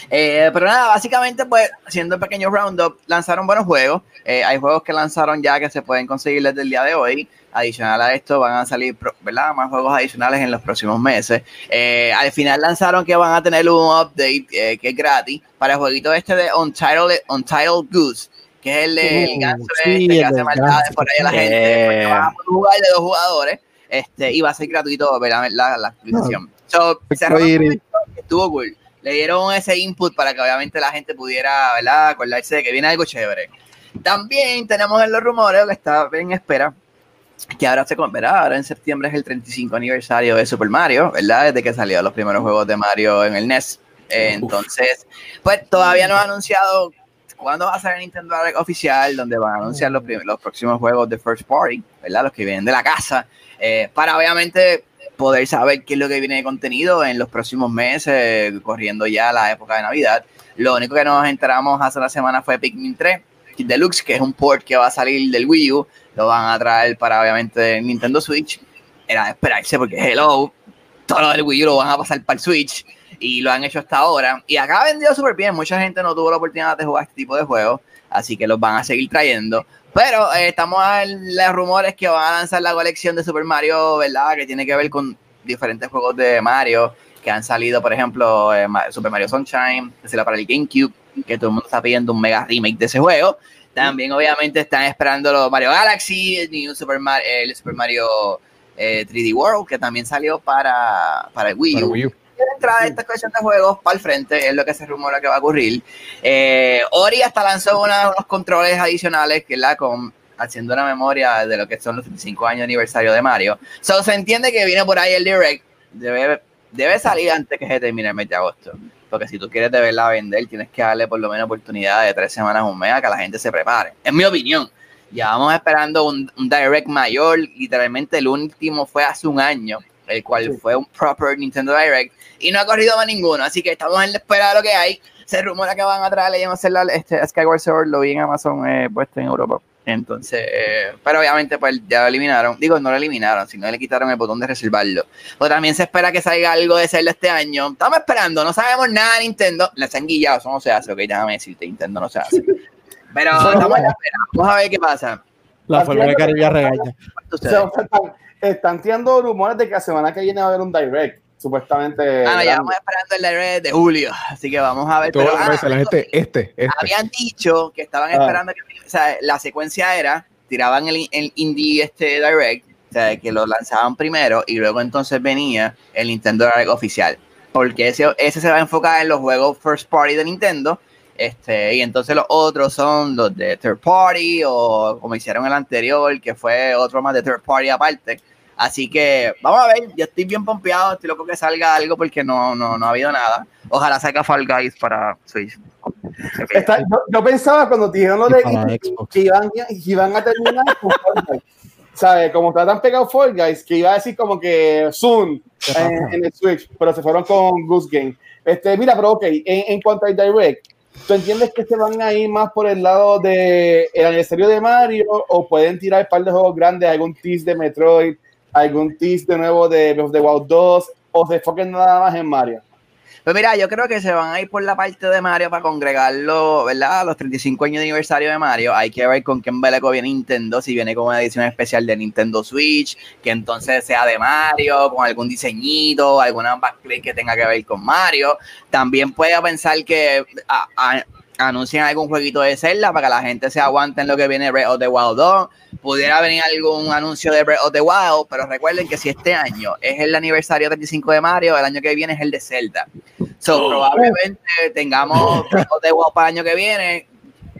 Eh, pero nada, básicamente, pues, haciendo un pequeño roundup, lanzaron buenos juegos. Eh, hay juegos que lanzaron ya que se pueden conseguir desde el día de hoy. Adicional a esto, van a salir ¿verdad? más juegos adicionales en los próximos meses. Eh, al final lanzaron que van a tener un update eh, que es gratis para el jueguito este de Untitled, Untitled Goose, que es el de el Uh, ganso sí, este que el hace maldades por ahí a la gente. Porque a jugar de dos jugadores este, y va a ser gratuito ¿verdad? la, la actualización. So, estuvo cool. Le dieron ese input para que obviamente la gente pudiera, ¿verdad? Acordarse de que viene algo chévere. También tenemos en los rumores que está en espera que ahora se verá, ahora en septiembre es el 35 aniversario de Super Mario, ¿verdad? Desde que salieron los primeros juegos de Mario en el NES. Eh, entonces, pues todavía no ha anunciado cuándo va a ser Nintendo Direct oficial, donde van a anunciar los, prim- los próximos juegos de First Party, ¿verdad? Los que vienen de la casa, eh, para obviamente poder saber qué es lo que viene de contenido en los próximos meses, corriendo ya la época de Navidad. Lo único que nos enteramos hace una semana fue Pikmin 3 Deluxe, que es un port que va a salir del Wii U, lo van a traer para obviamente Nintendo Switch. Era de esperarse porque hello, todo lo del Wii U lo van a pasar para el Switch y lo han hecho hasta ahora. Y acá ha vendido súper bien, mucha gente no tuvo la oportunidad de jugar este tipo de juegos, así que los van a seguir trayendo. Pero eh, estamos en los rumores que van a lanzar la colección de Super Mario, ¿verdad? Que tiene que ver con diferentes juegos de Mario que han salido, por ejemplo, eh, Super Mario Sunshine, que será para el GameCube, que todo el mundo está pidiendo un mega remake de ese juego. También, obviamente, están esperando los Mario Galaxy, el New Super Mario, el Super Mario eh, 3D World, que también salió para, para el Wii. Wii U. Quiere entrar esta colección de juegos para el frente, es lo que se rumora que va a ocurrir. Eh, Ori hasta lanzó una- unos controles adicionales, que la con haciendo una memoria de lo que son los 35 años de aniversario de Mario. So, se entiende que viene por ahí el Direct, debe, debe salir antes que se termine el mes de agosto. Porque si tú quieres de verla vender, tienes que darle por lo menos oportunidad de tres semanas o un mes a que la gente se prepare. En mi opinión. Ya vamos esperando un, un Direct mayor. Literalmente el último fue hace un año, el cual Sí. fue un proper Nintendo Direct. Y no ha corrido más ninguno. Así que estamos en la espera de lo que hay. Se rumora que van a traer Legend of Zelda, este, Skyward Sword. Lo vi en Amazon eh, puesto en Europa. Entonces, eh, pero obviamente pues ya lo eliminaron. Digo, no lo eliminaron, sino le quitaron el botón de reservarlo. Pero también se espera que salga algo de Zelda este año. Estamos esperando, no sabemos nada de Nintendo. Les han guillado, eso no se hace, ok, déjame decirte, Nintendo no se hace. Pero [LAUGHS] estamos en la espera. Vamos a ver qué pasa. La forma de Caribe regaña. O. están, tirando rumores de que la semana que viene va a haber un direct, supuestamente. Ah, no, ya vamos esperando el direct de julio, así que vamos a ver. Pero, ah, la gente, este, este. habían dicho que estaban Ah. esperando que o sea, la secuencia era tiraban el, el indie este direct o sea, que lo lanzaban primero y luego entonces venía el Nintendo Direct oficial porque ese, ese se va a enfocar en los juegos first party de Nintendo este y entonces los otros son los de third party o como hicieron el anterior que fue otro más de third party aparte Así que vamos a ver, yo estoy bien pompeado, estoy loco que salga algo porque no, no, no ha habido nada. Ojalá salga Fall Guys para Switch. Está- yo, yo pensaba cuando dijeron lo de que, iban, que iban a terminar con Fall Guys. ¿Sabes? Como está tan pegado Fall Guys, que iba a decir como que soon en, en el Switch, pero se fueron con Goose Game. Este, mira, pero ok, en, en cuanto al Direct, ¿tú entiendes que se van a ir más por el lado del el aniversario de Mario o pueden tirar un par de juegos grandes, algún tease de Metroid, algún tease de nuevo de Breath of the Wild 2 o se enfoquen nada más en Mario? Pues mira, yo creo que se van a ir por la parte de Mario para congregarlo, ¿verdad? Los 35 años de aniversario de Mario. Hay que ver con qué embeleco viene Nintendo, si viene con una edición especial de Nintendo Switch, que entonces sea de Mario, con algún diseñito, alguna backplate que tenga que ver con Mario. También puede pensar que a- anuncien algún jueguito de Zelda para que la gente se aguante en lo que viene Breath of the Wild 2. Pudiera venir algún anuncio de Breath of the Wild, pero recuerden que si este año es el aniversario 35 de Mario, el año que viene es el de Zelda. So, probablemente tengamos Breath of the Wild para el año que viene.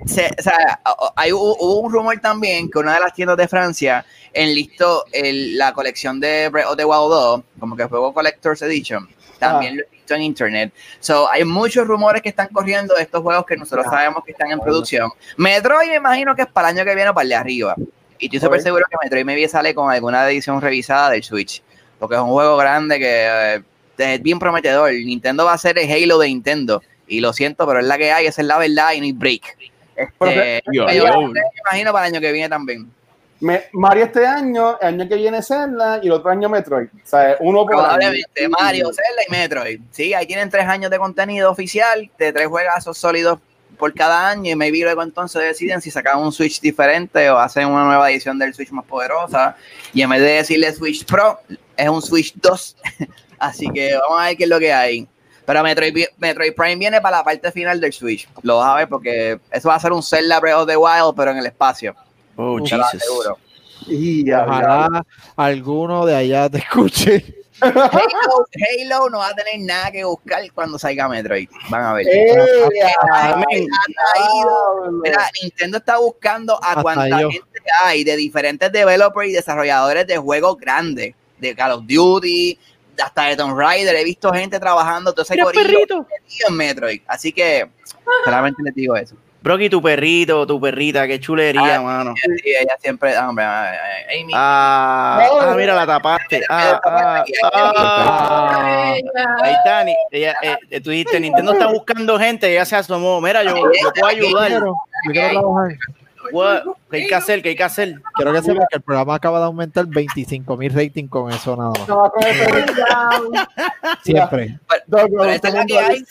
Se- o sea, hay, hubo hubo un rumor también que una de las tiendas de Francia enlistó el- la colección de Breath of the Wild 2, como que juego Collector's Edition. También lo he visto en internet. So, hay muchos rumores que están corriendo de estos juegos que nosotros sabemos que están en producción. Metroid me imagino que es para el año que viene o para el de arriba. Y estoy súper seguro que Metroid maybe sale con alguna edición revisada del Switch. Porque es un juego grande que eh, es bien prometedor. Nintendo va a ser el Halo de Nintendo. Y lo siento, pero es la que hay, esa es la verdad y no hay break. Este, Yo, yo yo. me imagino para el año que viene también. Me- Mario este año, el año que viene Zelda y el otro año Metroid. O sea, uno por año. Probablemente Mario, Zelda y Metroid. Sí, ahí tienen tres años de contenido oficial, de tres juegazos sólidos por cada año y maybe luego entonces deciden si sacan un Switch diferente o hacen una nueva edición del Switch más poderosa y en vez de decirle Switch Pro, es un Switch 2. [LAUGHS] Así que vamos a ver qué es lo que hay. Pero Metroid, Metroid Prime viene para la parte final del Switch. Lo vas a ver porque eso va a ser un Zelda Breath of the Wild, pero en el espacio. Oh, Jesus. Y. Ojalá alguno de allá te escuche. Halo, Halo no va a tener nada que buscar cuando salga Metroid. Van a ver. ¡Eh! Traído- Diablo. Mira, Nintendo está buscando a Hasta cuánta yo. gente hay de diferentes developers y desarrolladores de juegos grandes, de Call of Duty, hasta de Tomb Raider. He visto gente trabajando todo ese corillo en Metroid. Así que solamente les digo eso. Brocky, tu perrito, tu perrita, qué chulería, Ah, mano. Sí, ella siempre, ah, hombre, ah, ah, Amy. Ah, ah, mira, la tapaste. Ah, ah, ah. Ahí está, ni- ella, eh, eh, tú dijiste, Nintendo está buscando gente, ella se asomó. Mira, yo, yo puedo ayudar. Yo quiero trabajar. What? ¿Qué hay que hacer? ¿Qué hay que hacer? Quiero que sepan que el programa acaba de aumentar 25 mil rating con eso nada más. [LAUGHS] Siempre. Dog, Pero esta es la que hay.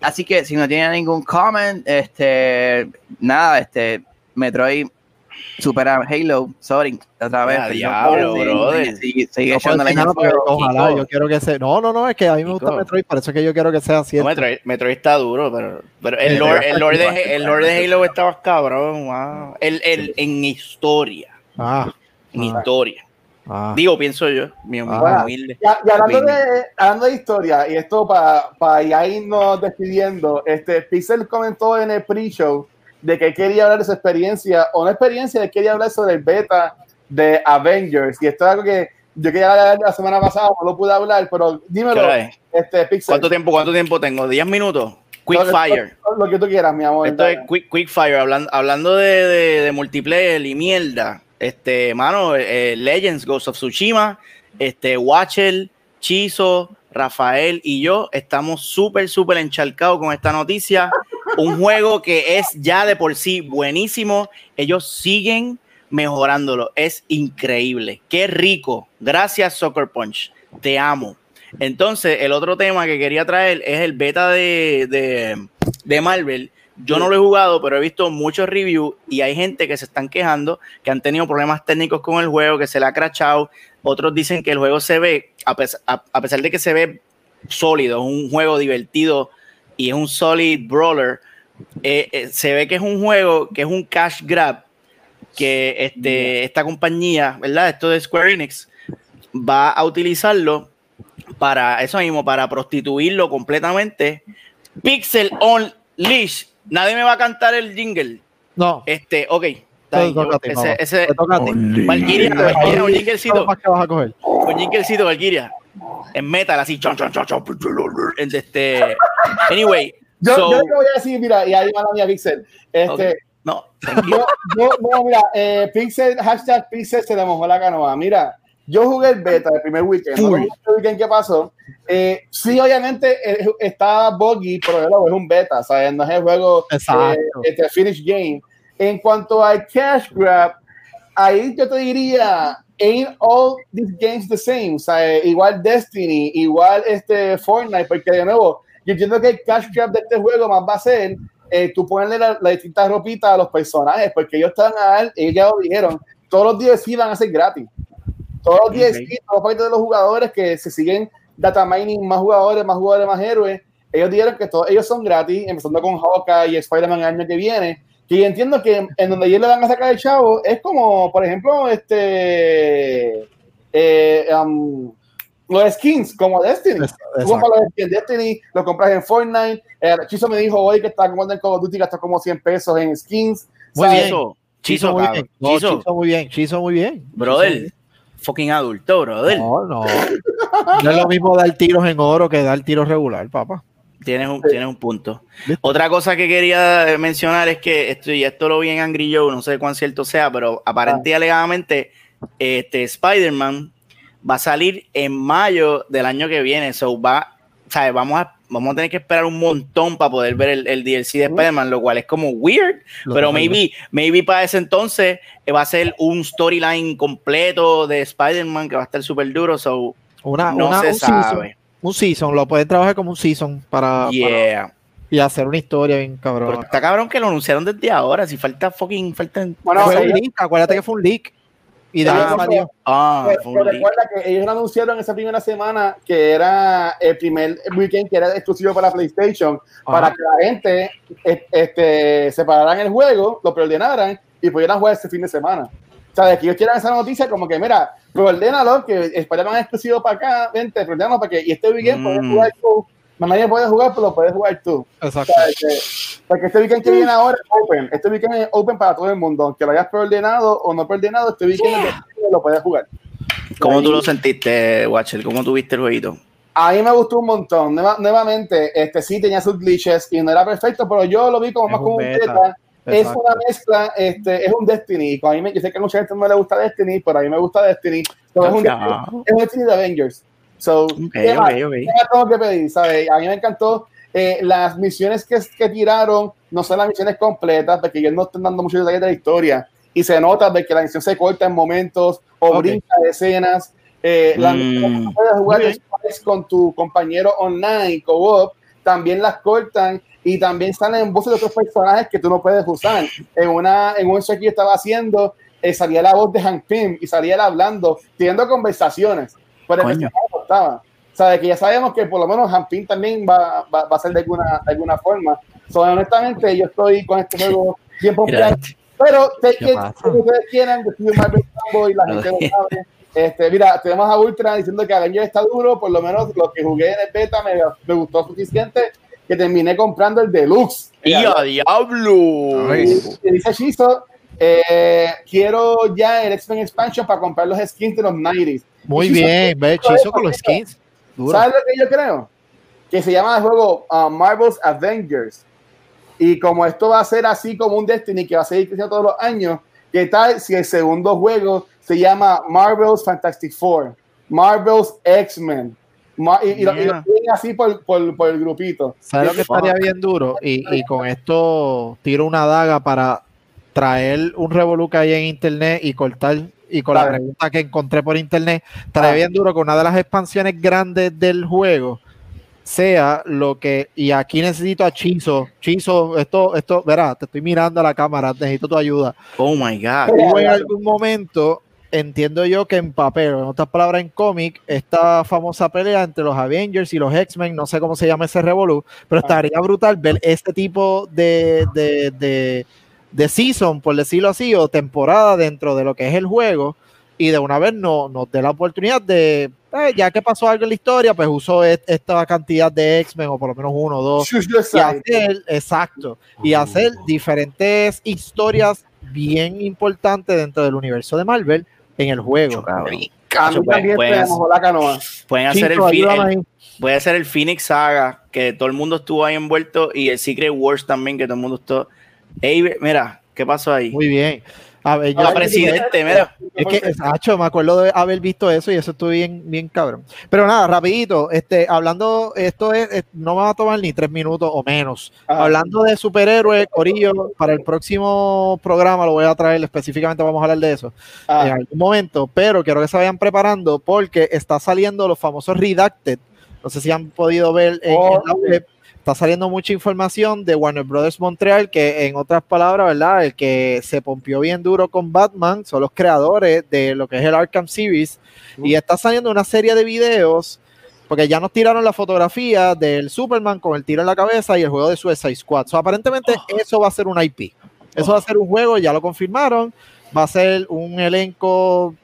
Así que si no tienen ningún comment, este, nada, este, Metroid supera Halo, sorry, otra vez. Ah, diablo, brother. Sigue, sigue No echando fuego. ojalá, yo quiero que sea. No, no, no, es que a mí me gusta. Metroid, por eso es que yo quiero que sea No, cierto. Metroid, Metroid está duro, pero, pero el, lore, el, lore de, [LAUGHS] el lore de Halo estaba cabrón. wow. El, el, en historia. Ah, En Ah. historia. Ah. Digo, pienso yo. Mi, Ah. humilde. Y, y hablando, de, hablando de historia, y esto para ya irnos despidiendo, este, Pixel comentó en el pre-show de que quería hablar de su experiencia, o no experiencia, él quería hablar sobre el beta de Avengers. Y esto es algo que yo quería hablar la semana pasada, no lo pude hablar, pero ¿Qué dímelo, este, Pixel. ¿Cuánto tiempo, ¿Cuánto tiempo tengo? ¿10 minutos? Quick Lo que- Fire. Lo, lo que tú quieras, mi amor. Esto es Quick, quick Fire. Hablando, hablando de, de, de multiplayer y mierda. Este, mano, eh, Legends, Ghost of Tsushima, este, Watcher, Chizo, Rafael y yo estamos súper, súper encharcados con esta noticia. Un [LAUGHS] juego que es ya de por sí buenísimo. Ellos siguen mejorándolo. Es increíble. Qué rico. Gracias, Soccer Punch. Te amo. Entonces, el otro tema que quería traer es el beta de, de, de Marvel. Yo no lo he jugado, pero he visto muchos reviews y hay gente que se están quejando que han tenido problemas técnicos con el juego, que se le ha crachado. Otros dicen que el juego se ve, a pesar, a- a pesar de que se ve sólido, es un juego divertido y es un solid brawler, eh, eh, se ve que es un juego que es un cash grab que este, esta compañía, ¿verdad? Esto de Square Enix va a utilizarlo para eso mismo, para prostituirlo completamente. Pixel on leash. Nadie me va a cantar el jingle. No, Este, ok. está te ahí, toca a ti, ese, ese. Valkyria, Valkyria, un jinglecito, más que vas a coger. un jinglecito, Valkyria. En metal, así, chon, chon, chon, chon, en Este, anyway, Yo, so- yo lo que voy a decir, mira, y ahí va la mía Pixel. Este, no, tranquilo. yo, yo, no, mira, eh, Pixel, hashtag Pixel se le mojó la canoa. Mira, yo jugué el beta el primer weekend. ¿no? El weekend que pasó. Eh, sí, obviamente eh, está buggy, pero de nuevo, es un beta, ¿sabes? No es el juego eh, este finish game. En cuanto al cash grab, ahí yo te diría, ain't all these games the same, sea, igual Destiny, igual este Fortnite, porque de nuevo, yo entiendo que el cash grab de este juego más va a ser eh, tú ponerle las la distintas ropitas a los personajes, porque ellos están a dar, ellos ya lo dijeron, todos los DLC van a ser gratis. Todos los DLC, Ok. todos los paquetes de los jugadores que se siguen data mining, más jugadores, más jugadores, más héroes, ellos dijeron que todos ellos son gratis, empezando con Hawkeye y Spider-Man el año que viene. Que yo entiendo que en donde ellos le van a sacar el chavo es como, por ejemplo, este. Eh, um, los skins, como Destiny. Exacto. Tú compras los skins de Destiny, lo compras en Fortnite. Eh, Chizo me dijo hoy que está comprando en Call of Duty, gastó como 100 pesos en skins. Muy ¿sabes? bien. Chizo, muy bien. No, Chizo, Chizo muy bien. Chizo muy bien. brother, fucking adulto, brother. No, no. No es lo mismo dar tiros en oro que dar tiros regular, papá. Tienes un, Sí. tienes un punto. ¿Viste? Otra cosa que quería mencionar es que esto, y esto lo vi en Angry Joe, no sé cuán cierto sea, pero aparente y alegadamente este, Spider-Man va a salir en mayo del año que viene. So va, ¿sabes? Vamos a, vamos a tener que esperar un montón para poder ver el, el DLC de Spider-Man, lo cual es como weird, Lo pero maybe, maybe para ese entonces eh, va a ser un storyline completo de Spider-Man que va a estar súper duro. So Una, no una- se un season, sabe. un season, lo puedes trabajar como un season para, para- Yeah. y hacer una historia bien Pero cabrón. está cabrón que lo anunciaron desde ahora. Si falta fucking. Falta... Bueno, fue un ellos- leak, acuérdate que fue un leak. Y de Ah, ahí. Ah, un leak. recuerda que ellos lo anunciaron esa primera semana que era el primer weekend que era exclusivo para PlayStation para que la gente este, separaran el juego, lo preordenaran y pudieran jugar ese fin de semana. O sea, de que ellos quieran esa noticia como que, mira, preordénalo, que Spider-Man es exclusivo para acá, vente, preordénalo para que, y este weekend Mm. jugar tú. Más nadie puede jugar, pero lo puedes jugar tú. Exacto. O sea, que- porque este weekend que viene ahora es open. Este weekend es open para todo el mundo. Aunque lo hayas preordenado o no preordenado, este weekend es de- lo puedes jugar. ¿Cómo tú Ahí- lo sentiste, Watcher? ¿Cómo tuviste el jueguito? A mí me gustó un montón. Nueva- nuevamente, este sí tenía sus glitches y no era perfecto, pero yo lo vi como Es más un como un beta. Es una mezcla, este, es un Destiny. A mí me, yo sé que a mucha gente no le gusta Destiny, pero a mí me gusta Destiny. So, es, un Ya. Destiny es un Destiny de Avengers. So, Ok, ¿qué más? ok, ok. ¿Qué más tengo que pedir? ¿sabes? A mí me encantó eh, las misiones que, que tiraron, no son las misiones completas, porque ellos no están dando muchos detalles de la historia. Y se nota de que la misión se corta en momentos o brinca de escenas. Eh, la Mm. misión que tú puedes jugar con tu compañero online, co-op, también las cortan y también salen voces de otros personajes que tú no puedes usar. En, una, en un show que yo estaba haciendo, eh, salía la voz de Hank Pym y salía él hablando, teniendo conversaciones. Pero el Coño. personaje no estaba. O sea, de que ya sabemos que por lo menos Pym también va, va, va a ser de alguna, de alguna forma. So, honestamente, yo estoy con este juego bien popular. Pero sé que ustedes quieran, yo soy un Marvel Fanboy, la gente lo sabe. Este, mira, tenemos a Ultra diciendo que Avenger está duro, por lo menos lo que jugué en el beta me, me gustó suficiente que terminé comprando el deluxe. ¡Y a diablo! Ay. Y dice Shizo, eh, quiero ya el X-Men Expansion para comprar los skins de los 90s. Muy bien, ve, hechizo con los skins. Duro. ¿Sabes lo que yo creo? Que se llama el juego uh, Marvel's Avengers. Y como esto va a ser así como un Destiny que va a seguir creciendo todos los años, ¿qué tal si el segundo juego se llama Marvel's Fantastic Four? Marvel's X-Men. Ma- y, y lo, y lo tienen así por, por, por el grupito. ¿Sabes lo que estaría bien duro? Y, y con esto tiro una daga para traer un revolú que hay en internet y cortar. Y con la pregunta que encontré por internet, Ah. bien duro que una de las expansiones grandes del juego sea lo que. Y aquí necesito a Chizo. Chizo, esto, esto, verá, te estoy mirando a la cámara, necesito tu ayuda. Oh my God. Hubo en algún momento, entiendo yo que en papel, o en otras palabras en cómic, esta famosa pelea entre los Avengers y los X-Men, no sé cómo se llama ese revolú, pero estaría brutal ver este tipo de, de, de, de season, por decirlo así, o temporada dentro de lo que es el juego, y de una vez no, nos dé la oportunidad de, eh, ya que pasó algo en la historia, pues usó et- esta cantidad de X-Men, o por lo menos uno o dos, y hacer, exacto, y hacer diferentes historias bien importantes dentro del universo de Marvel en el juego. A mí Cacho, también pueden, la canoa. pueden hacer el, Chico, puede ser el Phoenix Saga, que todo el mundo estuvo ahí envuelto, y el Secret Wars también, que todo el mundo estuvo. Ey, mira, ¿qué pasó ahí? Muy bien. A ver, yo La presidente, mira. Es que, Sacho, me acuerdo de haber visto eso y eso estuvo bien, bien cabrón. Pero nada, rapidito, este, hablando, esto es, es- no me va a tomar ni tres minutos o menos. Ajá. Hablando de superhéroes, Corillo, para el próximo programa lo voy a traer, específicamente vamos a hablar de eso Ah, en algún momento, pero quiero que se vayan preparando porque está saliendo los famosos redacted. No sé si han podido ver en, Oh, en la web. Está saliendo mucha información de Warner Brothers Montreal, que en otras palabras, ¿verdad? El que se pompió bien duro con Batman son los creadores de lo que es el Arkham Series. Y está saliendo una serie de videos, porque ya nos tiraron la fotografía del Superman con el tiro en la cabeza y el juego de Suicide Squad. So, aparentemente eso va a ser un IP. Eso va a ser un juego, ya lo confirmaron. Va a ser un elenco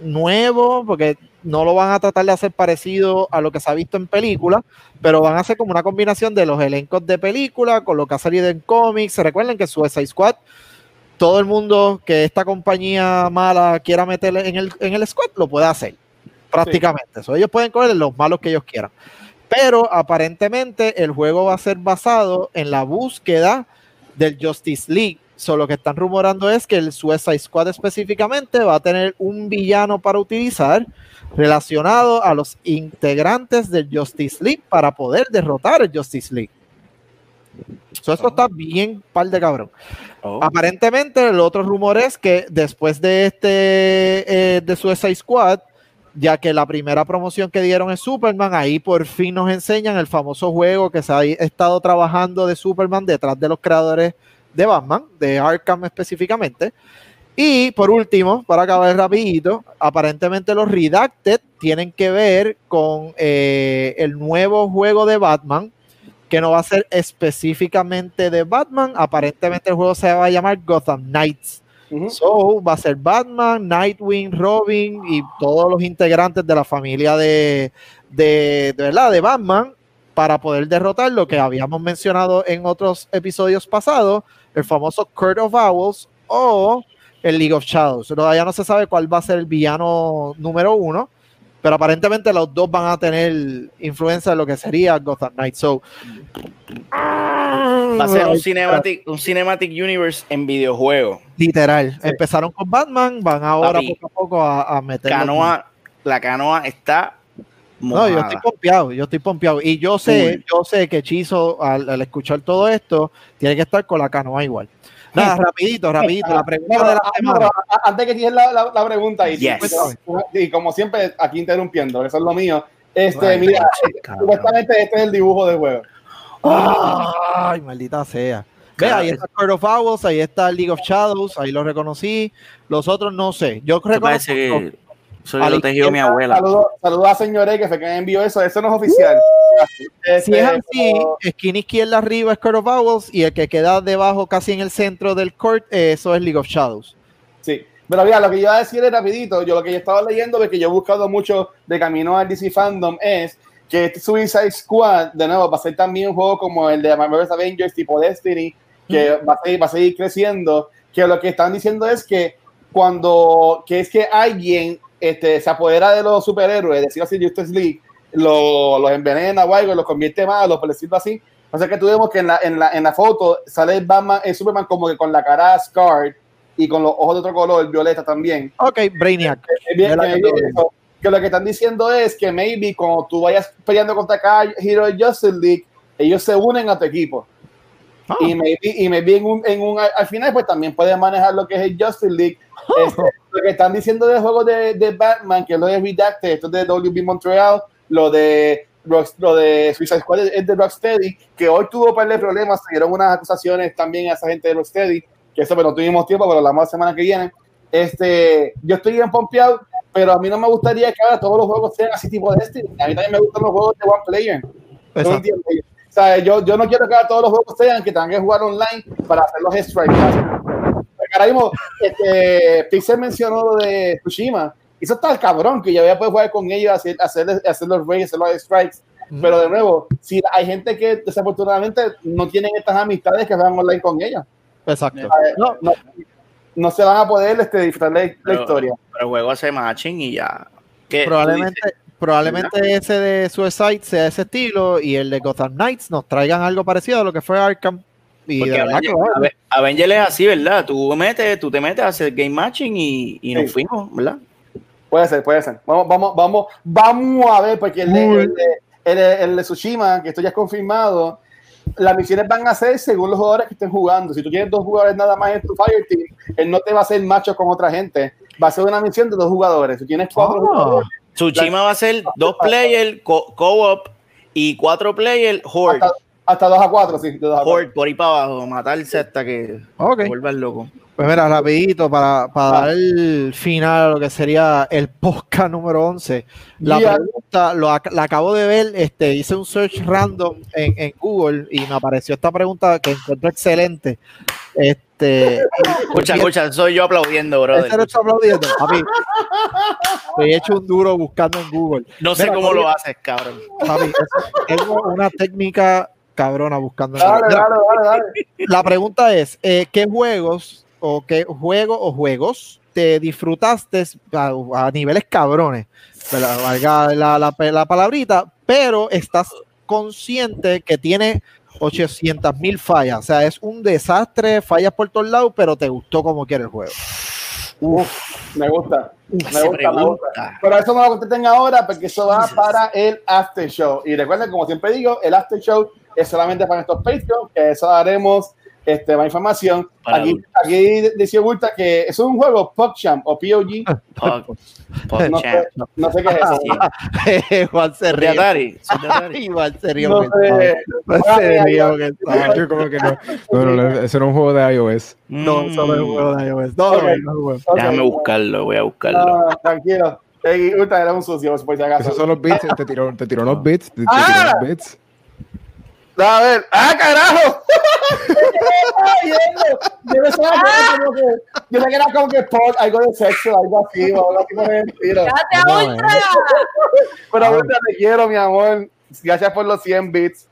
nuevo, porque no lo van a tratar de hacer parecido a lo que se ha visto en películas, pero van a hacer como una combinación de los elencos de película con lo que ha salido en cómics. Recuerden que Suicide Squad, todo el mundo que esta compañía mala quiera meterle en el, en el squad, lo puede hacer, prácticamente. Ellos pueden coger los malos que ellos quieran. Pero aparentemente el juego va a ser basado en la búsqueda del Justice League. So, lo que están rumorando es que el Suicide Squad específicamente va a tener un villano para utilizar relacionado a los integrantes del Justice League para poder derrotar el Justice League. So, esto está bien par de cabrón. Oh. Aparentemente, el otro rumor es que después de este eh, de Suicide Squad, ya que la primera promoción que dieron es Superman, ahí por fin nos enseñan el famoso juego que se ha estado trabajando de Superman detrás de los creadores de Batman, de Arkham específicamente. Y por último, para acabar rapidito, aparentemente los Redacted tienen que ver con eh, el nuevo juego de Batman, que no va a ser específicamente de Batman. Aparentemente el juego se va a llamar Gotham Knights. ujú. So, va a ser Batman, Nightwing, Robin y todos los integrantes de la familia de, de, de verdad, de Batman para poder derrotar lo que habíamos mencionado en otros episodios pasados, el famoso Court of Owls o el League of Shadows. Todavía no se sabe cuál va a ser el villano número uno, pero aparentemente los dos van a tener influencia de lo que sería Gotham Knights. So, Va a ser un cinematic, un cinematic universe en videojuego. Literal. Empezaron con Batman, van ahora Papi, poco a poco a, a meter. Canoa, la canoa está No, yo estoy pompeado, yo estoy pompeado. Y yo sé, yo sé que Chizo, al, al escuchar todo esto, tiene que estar con la canoa igual. Nada, rapidito, rapidito. La pregunta de la ah, semana. antes que tienes la, la, la pregunta, y, Yes. y como siempre, aquí interrumpiendo, eso es lo mío. Este, Ay, mira, [LAUGHS] supuestamente este es el dibujo del juego. Ay, maldita sea. Ve, ahí está Court of Owls, ahí está League of Shadows, ahí lo reconocí. Los otros no sé. Yo reconozco. Eso A la lo tejió mi abuela. Saludos saludos a señor E, que fue quien envió eso. Eso no es oficial. Si Este, es así, pero- esquina izquierda arriba es Court of Owls y el que queda debajo, casi en el centro del court, eh, eso es League of Shadows. Sí, pero mira, lo que yo iba a decir es rapidito, yo lo que yo estaba leyendo, porque yo he buscado mucho de camino al DC Fandom, es que este Suicide Squad, de nuevo, va a ser también un juego como el de Marvel's Avengers, tipo Destiny, que va, a seguir, va a seguir creciendo, que lo que están diciendo es que cuando, que es que alguien este, se apodera de los superhéroes, decir así, Justice League, lo- los envenena o algo, los convierte malos, por decirlo así. O sea que tuvimos que en la, en la, en la foto sale Batman, el Superman como que con la cara scarred y con los ojos de otro color, violeta también. Ok, Brainiac. Que bien bien. eso. Que lo que están diciendo es que maybe cuando tú vayas peleando contra cada Hero Justice League, ellos se unen a tu equipo. Ah. Y maybe, y maybe en un, en un, al final pues también puedes manejar lo que es el Justice League. Este, lo que están diciendo del juego de, de Batman, que es lo de Redacted, esto es de WB Montreal, lo de lo de Suicide Squad es de Rocksteady, que hoy tuvo un par de problemas, se dieron unas acusaciones también a esa gente de Rocksteady, que eso pues, no tuvimos tiempo, pero hablamos la semana que viene. Este, yo estoy bien pompeado, pero a mí no me gustaría que ahora todos los juegos sean así tipo de este. A mí también me gustan los juegos de one player. Sea, yo, yo no quiero que todos los juegos sean que tengan que jugar online para hacer los strikes. Ahora mismo, este, Pixel mencionó lo de Tsushima. y Eso está el cabrón, que ya voy a poder jugar con ellos, hacer, hacer, hacer los raids, hacer los strikes. Pero de nuevo, si hay gente que desafortunadamente no tienen estas amistades que juegan online con ellos, Exacto. Eh, No, no, no se van a poder este, disfrutar la, la Pero- historia. Pero el juego hace matching y ya. ¿Qué? Tú probablemente, ese de Suicide sea ese estilo y el de Gotham Knights nos traigan algo parecido a lo que fue Arkham. Y Porque que Avenger, es así, ¿verdad? Tú, metes, tú te metes a hacer game matching y, y nos Sí. fuimos, ¿verdad? Puede ser, puede ser. Vamos, vamos, vamos, vamos a ver, porque el de, el, de, el, de- el de Tsushima, que esto ya es confirmado, las misiones van a ser según los jugadores que estén jugando. Si tú tienes dos jugadores nada más en tu Fireteam, él no te va a hacer macho con otra gente. Va a ser una misión de dos jugadores. Si tienes cuatro Ah. jugadores, Tsushima va a ser dos player co- co-op y cuatro player horde. hasta, hasta dos a cuatro, sí. de dos a cuatro. Horde por ahí para abajo, matarse hasta que Ok. te vuelvas loco. Pues mira, rapidito, para, para Ah. dar el final a lo que sería el podcast número 11. La pregunta, lo, ac- la acabo de ver, este, hice un search random en, en Google y me apareció esta pregunta que encuentro excelente. Este, Escucha, escucha, soy yo aplaudiendo, brother. Ese lo está aplaudiendo, papi. He hecho un duro buscando en Google. No sé Mira, cómo lo haces, cabrón. Papi, tengo una técnica cabrona buscando en Dale, Google. Mira, dale, dale, dale. La pregunta es, eh, ¿qué juegos o qué juego o juegos te disfrutaste a, a niveles cabrones? Valga la, la, la palabrita, pero estás consciente que tiene 800 mil fallas. O sea, es un desastre, fallas por todos lados, pero te gustó como quiere el juego. Uf, me gusta. Me gusta, me gusta. Pero eso no lo contesten ahora porque eso va para el after show. Y recuerden, como siempre digo, el after show es solamente para estos Patreon, que eso daremos este, más información. Para Aquí, aquí decía Bulta que es un juego PogChamp o POG. [LAUGHS] Pog- No sé, no sé qué es eso. [LAUGHS] Igual [LAUGHS] se ¿Son de ríe. Atari? ¿Son de Atari? Igual se ríe. No sé. como que no. No, no, no, ese era un juego de iOS. No, Mm. solo es un juego de iOS. No, Ok. no. Déjame buscarlo, voy a buscarlo. No, tranquilo. Ey, Bulta era un sucio, por si acaso. Esos son los bits, te tiró, te tiró unos bits, te, te Ah. tiró unos bits. A ver, ¡ah, carajo! Ay, yo que era como que, yo pensaba que era como que por algo de sexo, algo así, o algo así por el estilo. ¡Cállate No, a eh. ultra! Pero ahorita te quiero, mi amor. Gracias por los 100 bits.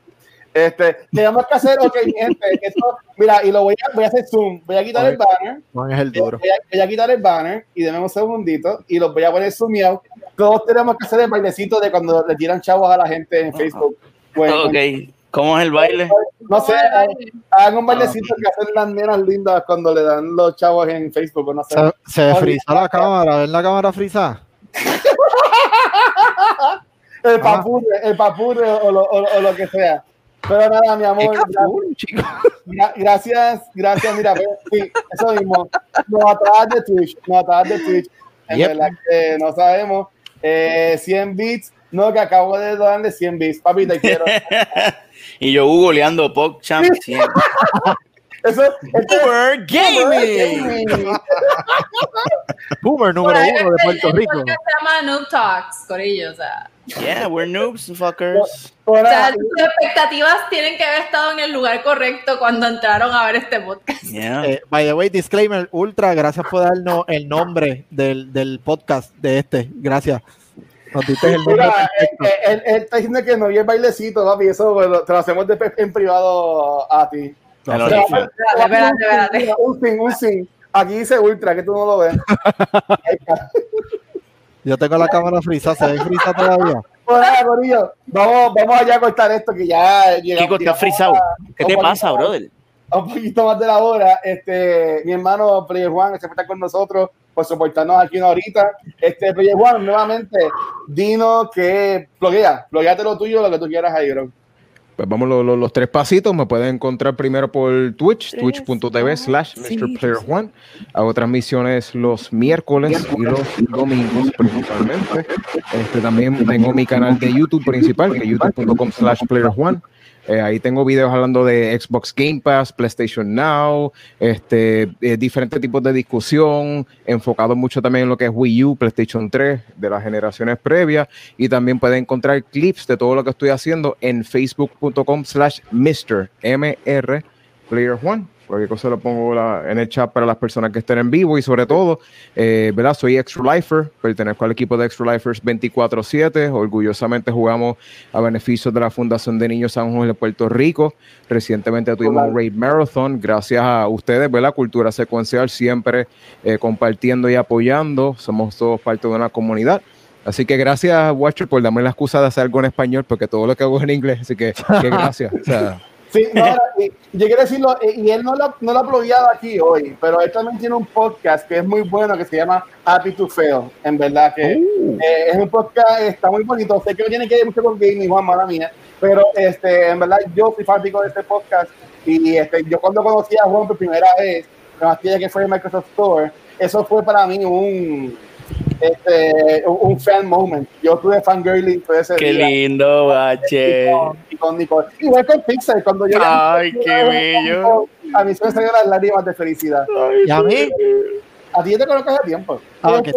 Este, tenemos que hacer, ok, mi gente, esto, mira, y lo voy a, voy a hacer zoom. Voy a quitar el banner, Juan es el duro. voy a, voy a quitar el banner y denme un segundito y los voy a poner zoomeado. Todos tenemos que hacer el bailecito de cuando le tiran chavos a la gente en Facebook. Bueno, Ok, ¿cómo es el baile? no sé, hagan un bailecito que hacen las nenas lindas cuando le dan los chavos en Facebook, no sé. Se, se frisa la cámara, ¿ven la cámara frisa? [LAUGHS] El papurre, el papurre o lo, o, o lo que sea. Pero nada, mi ¡Qué amor, gra- gracias, gracias, mira, sí, eso mismo. Nos atrás de Twitch, nos atrás de Twitch. En Yep. verdad que no sabemos. Eh, 100 bits. No, que acabo de darle 100 bits. Papi, te quiero. [LAUGHS] y yo googleando PogChamp 100. [LAUGHS] Eso, este- Boomer Gaming. [LAUGHS] Boomer número ahí uno de el- Puerto el Rico. podcast se llama Noob Talks, Corillo, o sea. Yeah, we're noobs, fuckers. por O sea, tus expectativas tienen que haber estado en el lugar correcto cuando entraron a ver este podcast. Yeah. Eh, by the way, disclaimer, Ultra, gracias por darnos el nombre del, del podcast de este. Gracias. Nos diste el nombre. Mira, eh, eh, él, él está diciendo que no y el bailecito, papi. Eso bueno, te lo hacemos en privado a ti. El O sea, origen. Espérate, espérate, espérate. Un sin, un sin. Aquí dice ultra, que tú no lo ves. [LAUGHS] Yo tengo la cámara frisa, ¿se ve frisa todavía? Bueno, vamos, vamos allá a cortar esto que ya llegamos. Kiko, estás llegamos frisado. ¿Qué te pasa, brother? Un poquito más de la hora. Este, mi hermano Player Juan, que siempre está con nosotros, por soportarnos aquí una horita. Este, Player Juan, nuevamente, dinos que bloguea, blogueate lo tuyo, lo que tú quieras ahí, bro. Pues vamos lo- lo- los tres pasitos. Me pueden encontrar primero por Twitch, twitch.tv slash MrPlayerOne. Hago transmisiones los miércoles y los domingos principalmente. Este, también tengo mi canal de YouTube principal, que es youtube.com slash PlayerOne. Eh, ahí tengo videos hablando de Xbox Game Pass, PlayStation Now, este, eh, diferentes tipos de discusión, enfocado mucho también en lo que es Wii U, PlayStation 3, de las generaciones previas, y también pueden encontrar clips de todo lo que estoy haciendo en facebook.com slash Mr. MR Player One. Cualquier cosa lo pongo la- en el chat para las personas que estén en vivo y sobre todo, eh, ¿verdad? Soy Extra Lifer, pertenezco al equipo de Extra Lifers 24-7, orgullosamente jugamos a beneficio de la Fundación de Niños San Juan de Puerto Rico. Recientemente tuvimos un Raid Marathon, gracias a ustedes, ¿verdad? Cultura Secuencial, siempre eh, compartiendo y apoyando, somos todos parte de una comunidad. Así que gracias, Watcher, por darme la excusa de hacer algo en español, porque todo lo que hago es en inglés, así que, que [LAUGHS] gracias. O sea, Sí, no, y- yo quiero decirlo, eh, y él no lo, no lo ha blogueado aquí hoy, pero él también tiene un podcast que es muy bueno, que se llama Happy to Fail, en verdad, que eh, es un podcast, está muy bonito, sé que no tiene que ver mucho con gaming, Juan, mala mía, pero este, en verdad yo soy fanático de este podcast, y este, yo cuando conocí a Juan por primera vez, con aquella que fue en Microsoft Store, eso fue para mí un, este, un, un fan moment, yo tuve fangirling por ese Qué día. lindo, bache. Y con, y con Nicole. Igual con Pixar, cuando yo Ay, qué bello. A mí se me salieron las lágrimas de felicidad. ¿Y a mí? A ti yo te conozco hace tiempo. Ah, Este,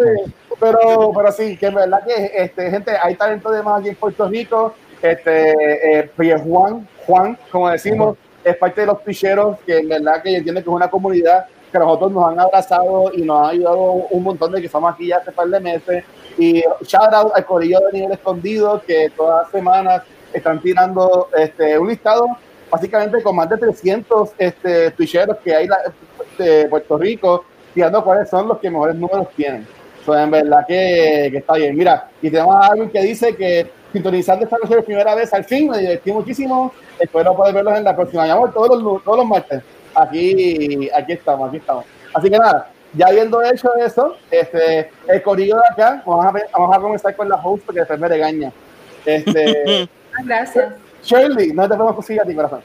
pero, pero sí, que en verdad que este, gente, hay talento de más aquí en Puerto Rico. Este, eh, Juan, Juan, como decimos, es parte de los picheros que en verdad que yo entiendo que es una comunidad que nosotros nos han abrazado y nos han ayudado un montón de que estamos aquí ya hace par de meses. Y shout out al corillo de nivel escondido que todas las semanas están tirando este, un listado básicamente con más de 300 este, picheros que hay la- de Puerto Rico tirando cuáles son los que mejores números tienen. So, en verdad que, que está bien. Mira, y tenemos a alguien que dice que sintonizando esta noche por primera vez al fin, me divertí muchísimo. Espero poder verlos en la próxima. Mi todos los, todos los martes. Aquí, aquí estamos, aquí estamos. Así que nada, ya habiendo hecho eso, este, el corillo de acá, vamos a, vamos a comenzar con la host porque después me regaña. Este, [LAUGHS] Ah, Gracias. Shirley, no te podemos conseguir a ti, corazón.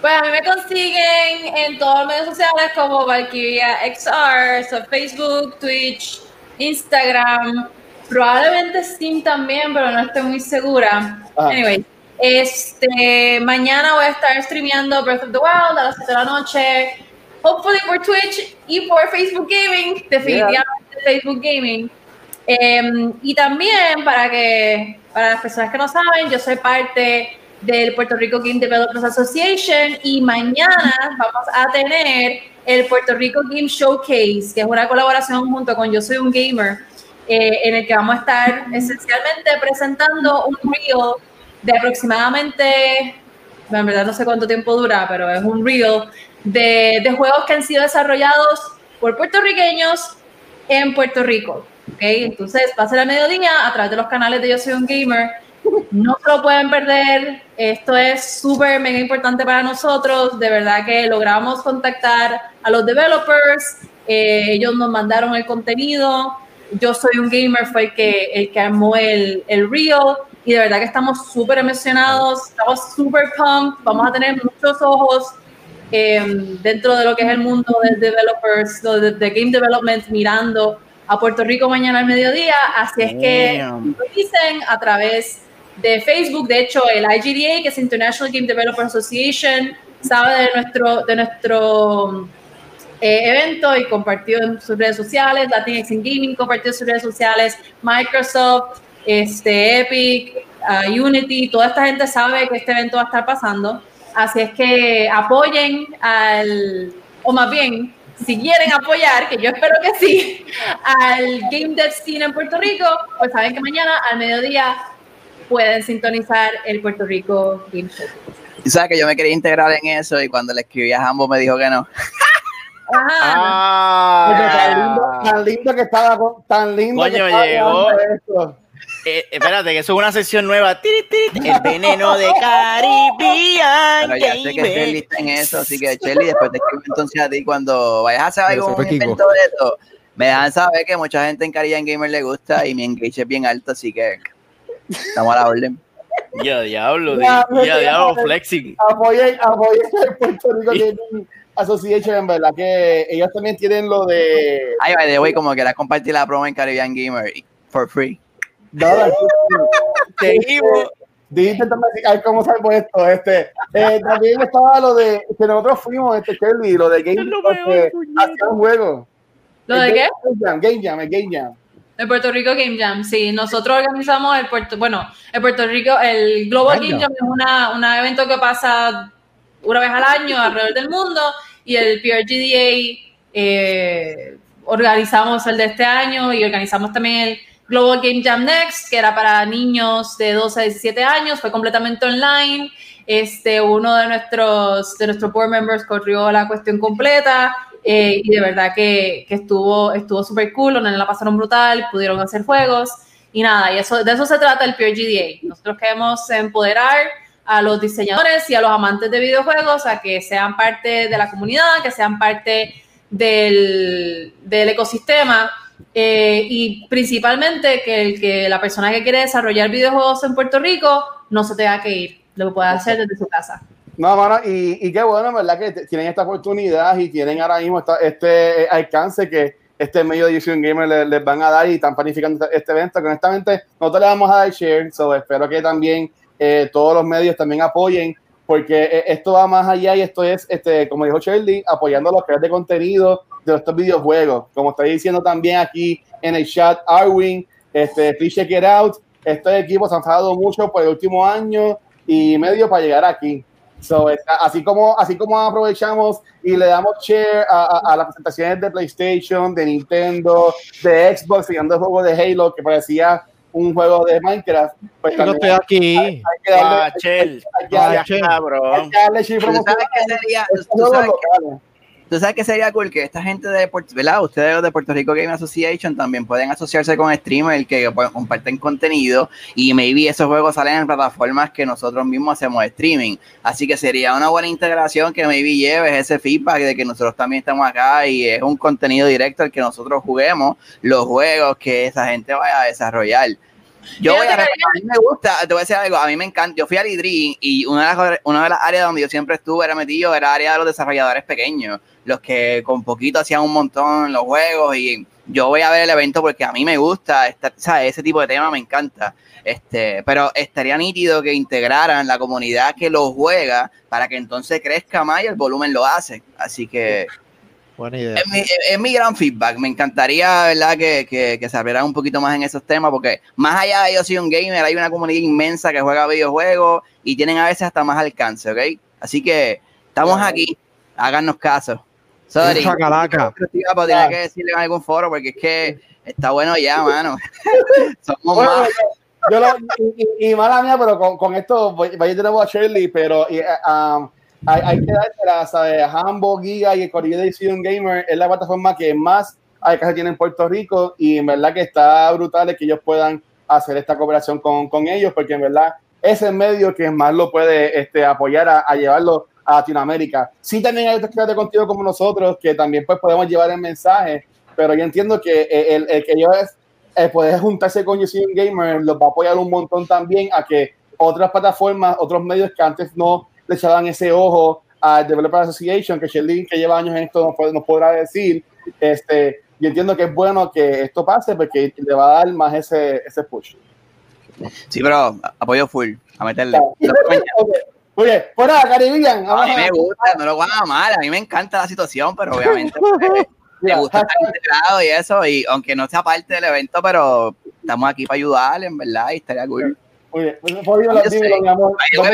Pues a mí me consiguen en todas las redes sociales como Valkyria XR, so Facebook, Twitch, Instagram, probablemente Steam también, pero no estoy muy segura. Ajá. Anyway, este, mañana voy a estar streameando Breath of the Wild a las 7 de la noche, hopefully por Twitch y por Facebook Gaming, definitivamente Facebook Gaming. Em, y también para que para las personas que no saben, yo soy parte del Puerto Rico Game Developers Association y mañana vamos a tener el Puerto Rico Game Showcase, que es una colaboración junto con Yo Soy un Gamer, eh, en el que vamos a estar esencialmente presentando un reel de aproximadamente, en verdad no sé cuánto tiempo dura, pero es un reel de, juegos que han sido desarrollados por puertorriqueños en Puerto Rico. ¿ok? Entonces va a ser a mediodía a través de los canales de Yo Soy un Gamer. No se lo pueden perder. Esto es súper mega importante para nosotros. De verdad que logramos contactar a los developers. eh, ellos nos mandaron el contenido. Yo soy un gamer, fue el que, el que armó el, el reel. Y de verdad que estamos súper emocionados. Estamos súper pumped. Vamos a tener muchos ojos eh, dentro de lo que es el mundo de developers, de, de game development, mirando a Puerto Rico mañana al mediodía, así es que Damn. lo dicen a través de Facebook, de hecho el IGDA, que es International Game Developers Association, sabe de nuestro, de nuestro eh, evento y compartió en sus redes sociales, Latinx in Gaming compartió en sus redes sociales, Microsoft, este, Epic, uh, Unity, toda esta gente sabe que este evento va a estar pasando, así es que apoyen al, o más bien, si quieren apoyar, que yo espero que sí, al Game Dev Scene en Puerto Rico, pues saben que mañana al mediodía pueden sintonizar el Puerto Rico Game Show. Y sabes que yo me quería integrar en eso y cuando le escribí a Hambo me dijo que no. Ajá. Oye, tan, lindo, Ah, tan lindo que estaba, tan lindo que Coño, estaba llegó. esto. Eh, espérate, que eso es una sección nueva. Tiri, tiri, El veneno de Caribbean. Pero ya sé que. Shelly está en eso, así que Shelly, después te escribo entonces a ti cuando vayas a hacer Eso algún invento de esto. Me dejan saber que mucha gente en Caribbean Gamer le gusta y mi engage es bien alto, así que estamos a la orden. Ya, diablo, Ya, ya, ya, diablo, flexing. Apoyen, apoyen el Puerto Rico Gaming Association, en verdad que ellos también tienen lo de. Ay, by the way, como quieras compartir la promo en Caribbean Gamer for free. Nada, Seguimos. Intentando decir, ay, ¿cómo salgo esto? Este, eh, también estaba lo de que nosotros fuimos, este Kelly, lo de Game Jam, puñeta. hacía un juego. ¿Lo de El qué? Game Jam, Game Jam, el Game Jam. El Puerto Rico Game Jam, sí. Nosotros organizamos el Puerto, bueno, el Puerto Rico, el Global. Game Jam es una, un evento que pasa una vez al año alrededor del mundo y el PRGDA eh, organizamos el de este año y organizamos también el Global Game Jam Next, que era para niños de 12 a 17 años, fue completamente online. Este, uno de nuestros, de nuestros board members corrió la cuestión completa eh, y de verdad que, que estuvo estuvo súper cool, los la pasaron brutal, pudieron hacer juegos y nada, y eso, de eso se trata el PRGDA. Nosotros queremos empoderar a los diseñadores y a los amantes de videojuegos a que sean parte de la comunidad, que sean parte del, del ecosistema eh, y principalmente que, el, que la persona que quiere desarrollar videojuegos en Puerto Rico no se tenga que ir, lo puede hacer desde su casa. No, mano, y, y qué bueno, ¿verdad? Que tienen esta oportunidad y tienen ahora mismo esta- este eh, alcance que este medio de Edition Gamer le- les, van a dar y están planificando este, este evento. Que honestamente, nosotros le vamos a dar share, so espero que también eh, todos los medios también apoyen, porque eh, esto va más allá y esto es, este, como dijo Shirley, apoyando a los creadores de contenido de estos videojuegos. Como estoy diciendo también aquí en el chat, Arwin, este, please check it out. Estos equipos han trabajado mucho por el último año y medio para llegar aquí. So, está- así, como, así como aprovechamos y le damos share a, a- a las presentaciones de PlayStation, de Nintendo, de Xbox, siguiendo el juego de Halo que parecía un juego de Minecraft, pues Yo también estoy aquí. hay que darle, Bachel. hay que darle- Bachel. hay Cabrón. que darle share ¿Tú sabes qué sería? tú sabes. Tú sabes que sería cool que esta gente de Puerto, ¿verdad? Ustedes los de Puerto Rico Game Association también pueden asociarse con streamers que pues, comparten contenido y maybe esos juegos salen en plataformas que nosotros mismos hacemos streaming. Así que sería una buena integración que maybe lleves ese feedback de que nosotros también estamos acá y es un contenido directo al que nosotros juguemos los juegos que esa gente vaya a desarrollar. Yo voy a, a mí me gusta, te voy a decir algo, a mí me encanta, yo fui al IDRI y una de, las, una de las áreas donde yo siempre estuve era metido, era área de los desarrolladores pequeños, los que con poquito hacían un montón los juegos y yo voy a ver el evento porque a mí me gusta, esta- ¿sabes? ese tipo de tema me encanta, este, pero estaría nítido que integraran la comunidad que lo juega para que entonces crezca más y el volumen lo hace, así que Buena idea. es mi, es- es mi gran feedback. Me encantaría, ¿verdad?, que, que, que se abrieran un poquito más en esos temas, porque más allá de yo soy un gamer, hay una comunidad inmensa que juega videojuegos y tienen a veces hasta más alcance, ¿ok? Así que estamos aquí, háganos caso. Sorry. Chacalaca. Pero tiene que decirle en algún foro, porque es que está bueno ya, mano. [LAUGHS] Somos Bueno, más. yo lo- y, y- mala mía, pero con, con esto voy, voy de nuevo a Shirley, pero y, eh, um, hay, hay que dársela, ¿sabes? Hambo, Giga y el Corrido de Decision Gamer es la plataforma que más alcance tiene en Puerto Rico y en verdad que está brutal que ellos puedan hacer esta cooperación con, con ellos, porque en verdad es el medio que más lo puede este, apoyar a, a llevarlo a Latinoamérica. Sí también hay otros creadores de contenido como nosotros que también pues podemos llevar el mensaje, pero yo entiendo que el, el que ellos eh, poder juntarse con Decision Gamer los va a apoyar un montón también a que otras plataformas, otros medios que antes no le echaban ese ojo a Developer Association, que Shelly, que lleva años en esto, nos, puede- nos podrá decir, este, yo entiendo que es bueno que esto pase porque le va a dar más ese, ese push. Sí, pero apoyo full, a meterle. Oye, por ahí, Caribbean. A mí me gusta, no lo van a amar, a mí me encanta la situación, pero [LAUGHS] obviamente pues, me gusta estar integrado y eso, y aunque no sea parte del evento, pero estamos aquí para ayudarle, en verdad, y estaría cool. Pues lo mi amor. Yo me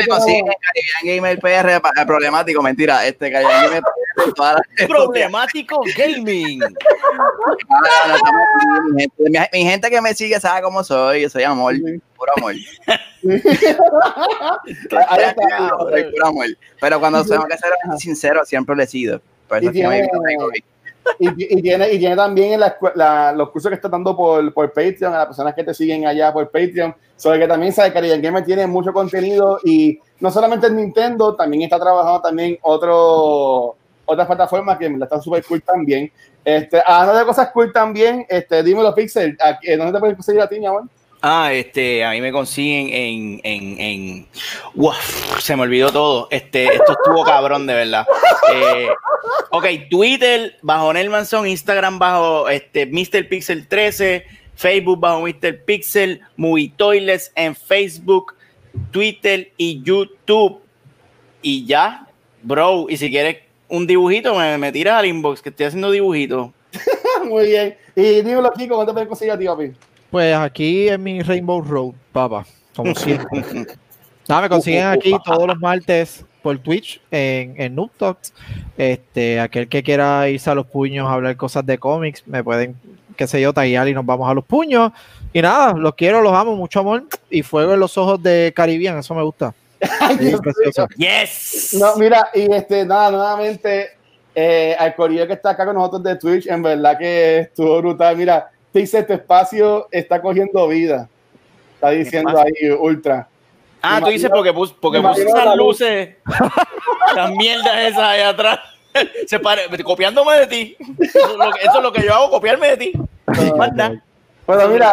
Gamer PR pa- problemático, mentira, este Caribbean Gamer PR todas las- Problemático gaming. Mi, gente, mi- mi gente que me sigue sabe cómo soy, yo soy amor, puro amor. [LAUGHS] Ahí está. Soy puro amor. Pero cuando tengo que ser sincero, siempre lo he sido. Por eso Y es que me tiene- tengo hoy. Y, y tiene, y tiene también la la- los cursos que está dando por, por Patreon, a las personas que te siguen allá por Patreon. Sobre que también sabe que Caribbean Gamer tiene mucho contenido y no solamente en Nintendo, también está trabajando también otro, otras plataformas que la están súper cool también. Este, hablando de cosas cool también, este, dímelo, Pixel, ¿a- eh, ¿dónde te puedes conseguir a ti, mi amor? Ah, este, a mí me consiguen en, en, en, Uf, se me olvidó todo. Este, esto estuvo cabrón, de verdad. Eh, ok, Twitter bajo Nelmanson, Instagram bajo este, Mr. Pixel 13, Facebook bajo Mr. Pixel, Movie Toilets en Facebook, Twitter y YouTube. Y ya, bro, y si quieres un dibujito, me, me tiras al inbox que estoy haciendo dibujitos. [LAUGHS] Muy bien. Y dímelo, Kiko, ¿dónde te puedes conseguir a ti, papi? Pues aquí en mi Rainbow Road, papá, como [LAUGHS] siempre. Nada, me consiguen aquí todos los martes por Twitch en, en Noob Talks. Este, aquel que quiera irse a los puños a hablar cosas de cómics, me pueden, qué sé yo, taguear y nos vamos a los puños. Y nada, los quiero, los amo, mucho amor y fuego en los ojos de Caribbean, eso me gusta. Precioso. Yes. No, mira, y este, nada, nuevamente, eh, al corillo que está acá con nosotros de Twitch, en verdad que estuvo brutal. Mira, te dice, este espacio está cogiendo vida. Está diciendo ahí, Ultra. Ah, tú dices porque puse, porque puse la esas luz. luces, [LAUGHS] las mierdas esas ahí atrás. Se pare, copiándome de ti. Eso es, lo que, eso es lo que yo hago, copiarme de ti. Bueno, mira,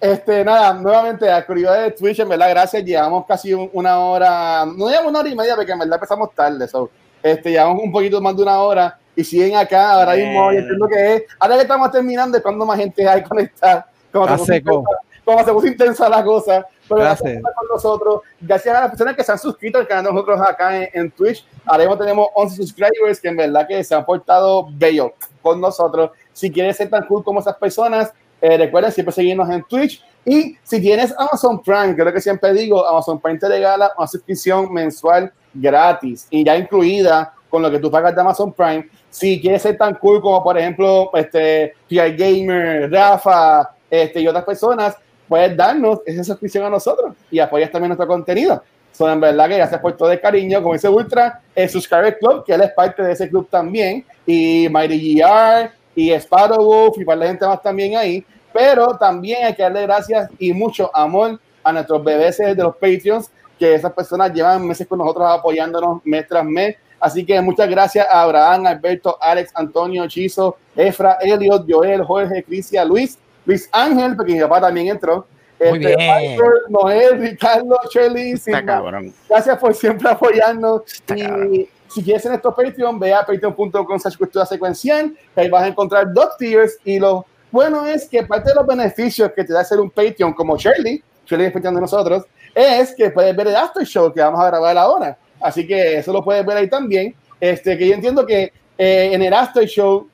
este, nada, nuevamente, al corillo de Twitch, en verdad, gracias. Llevamos casi un- una hora, no llevamos una hora y media, porque en verdad empezamos tarde. So, este, llevamos un poquito más de una hora y siguen acá ahora mismo. Yo entiendo que es, ahora que estamos terminando, es cuando más gente hay conectada. Como se puso seco. intensa- como se puso intensa la cosa. Pero gracias con nosotros. Gracias a las personas que se han suscrito al canal de nosotros acá en, en Twitch. Ahora mismo tenemos 11 subscribers que en verdad que se han portado bello con nosotros. Si quieres ser tan cool como esas personas, eh, recuerden siempre seguirnos en Twitch. Y si tienes Amazon Prime, que es lo que siempre digo, Amazon Prime te regala una suscripción mensual gratis y ya incluida con lo que tú pagas de Amazon Prime. Si quieres ser tan cool como, por ejemplo, este, PR Gamer, Rafa este, y otras personas, puedes darnos esa suscripción a nosotros y apoyas también nuestro contenido. So, en verdad que gracias por todo el cariño, como dice Ultra, el Subscriber Club, que él es parte de ese club también, y Mighty GR, y Sparrow Wolf, y para la gente más también ahí. Pero también hay que darle gracias y mucho amor a nuestros bebés de los Patreons, que esas personas llevan meses con nosotros apoyándonos mes tras mes. Así que muchas gracias a Abraham, Alberto, Alex, Antonio, Chizo, Efra, Elliot, Joel, Jorge, Cristian, Luis, Luis Ángel, porque mi papá también entró. Muy bien. Michael, Noel, Ricardo, Shirley, Está Silva. cabrón. Gracias por siempre apoyarnos. Está y cabrón. si quieres en nuestro Patreon, ve a patreon.com slash cultura secuencial, que ahí vas a encontrar dos tiers. Y lo bueno es que parte de los beneficios que te da ser un Patreon como Shirley, Shirley es Patreon de nosotros, es que puedes ver el after show que vamos a grabar ahora. Así que eso lo puedes ver ahí también. Este, que yo entiendo que eh, en el after show,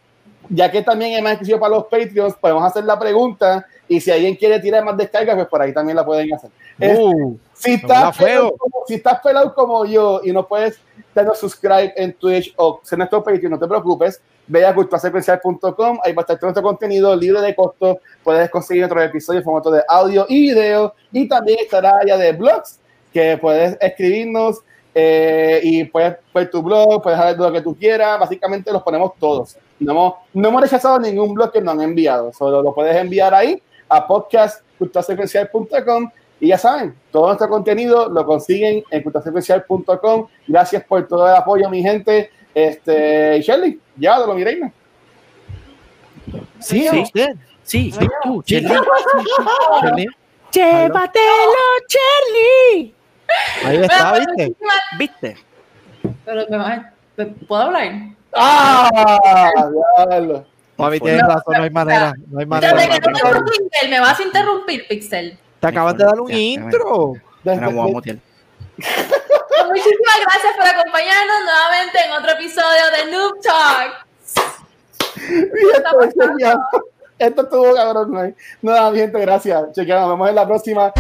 ya que también es más exclusivo para los Patreons, podemos hacer la pregunta y si alguien quiere tirar más descargas, pues por ahí también la pueden hacer. Este, Uh, si estás, pelado como, si estás pelado como yo y no puedes darnos subscribe en Twitch o ser nuestro Patreon, no te preocupes. Ve a culturasecuencial.com, ahí va a estar todo nuestro contenido libre de costo. Puedes conseguir otros episodios en formato de audio y video. Y también estará allá de blogs, que puedes escribirnos eh, y puedes ver tu blog, puedes de lo que tú quieras. Básicamente los ponemos todos. No hemos, no hemos rechazado ningún blog que nos han enviado. Solo lo puedes enviar ahí a podcastculturasecuencial.com y ya saben, todo nuestro contenido lo consiguen en culturasecuencial.com. Gracias por todo el apoyo, mi gente. Este, Shelly, ya lo mi reina. sí, Sí. usted. Sí, Sí, tú, Shirley. [LAUGHS] Shirley. Llévatelo, Charlie. Ahí está, ¿viste? ¿Viste? Pero me va- ¿puedo hablar? ¡Ah! diablo. Papi, No tienes fue. razón, no hay manera. No hay manera. Desde que no Pixel. tengo Pixel, me vas a interrumpir, Pixel. Te acabas de dar un intro. Pues Muchísimas gracias por acompañarnos nuevamente en otro episodio de Noob Talk. Esto, esto estuvo cabrón, ¿no? Nada, gente, gracias. Chequeamos, nos vemos en la próxima.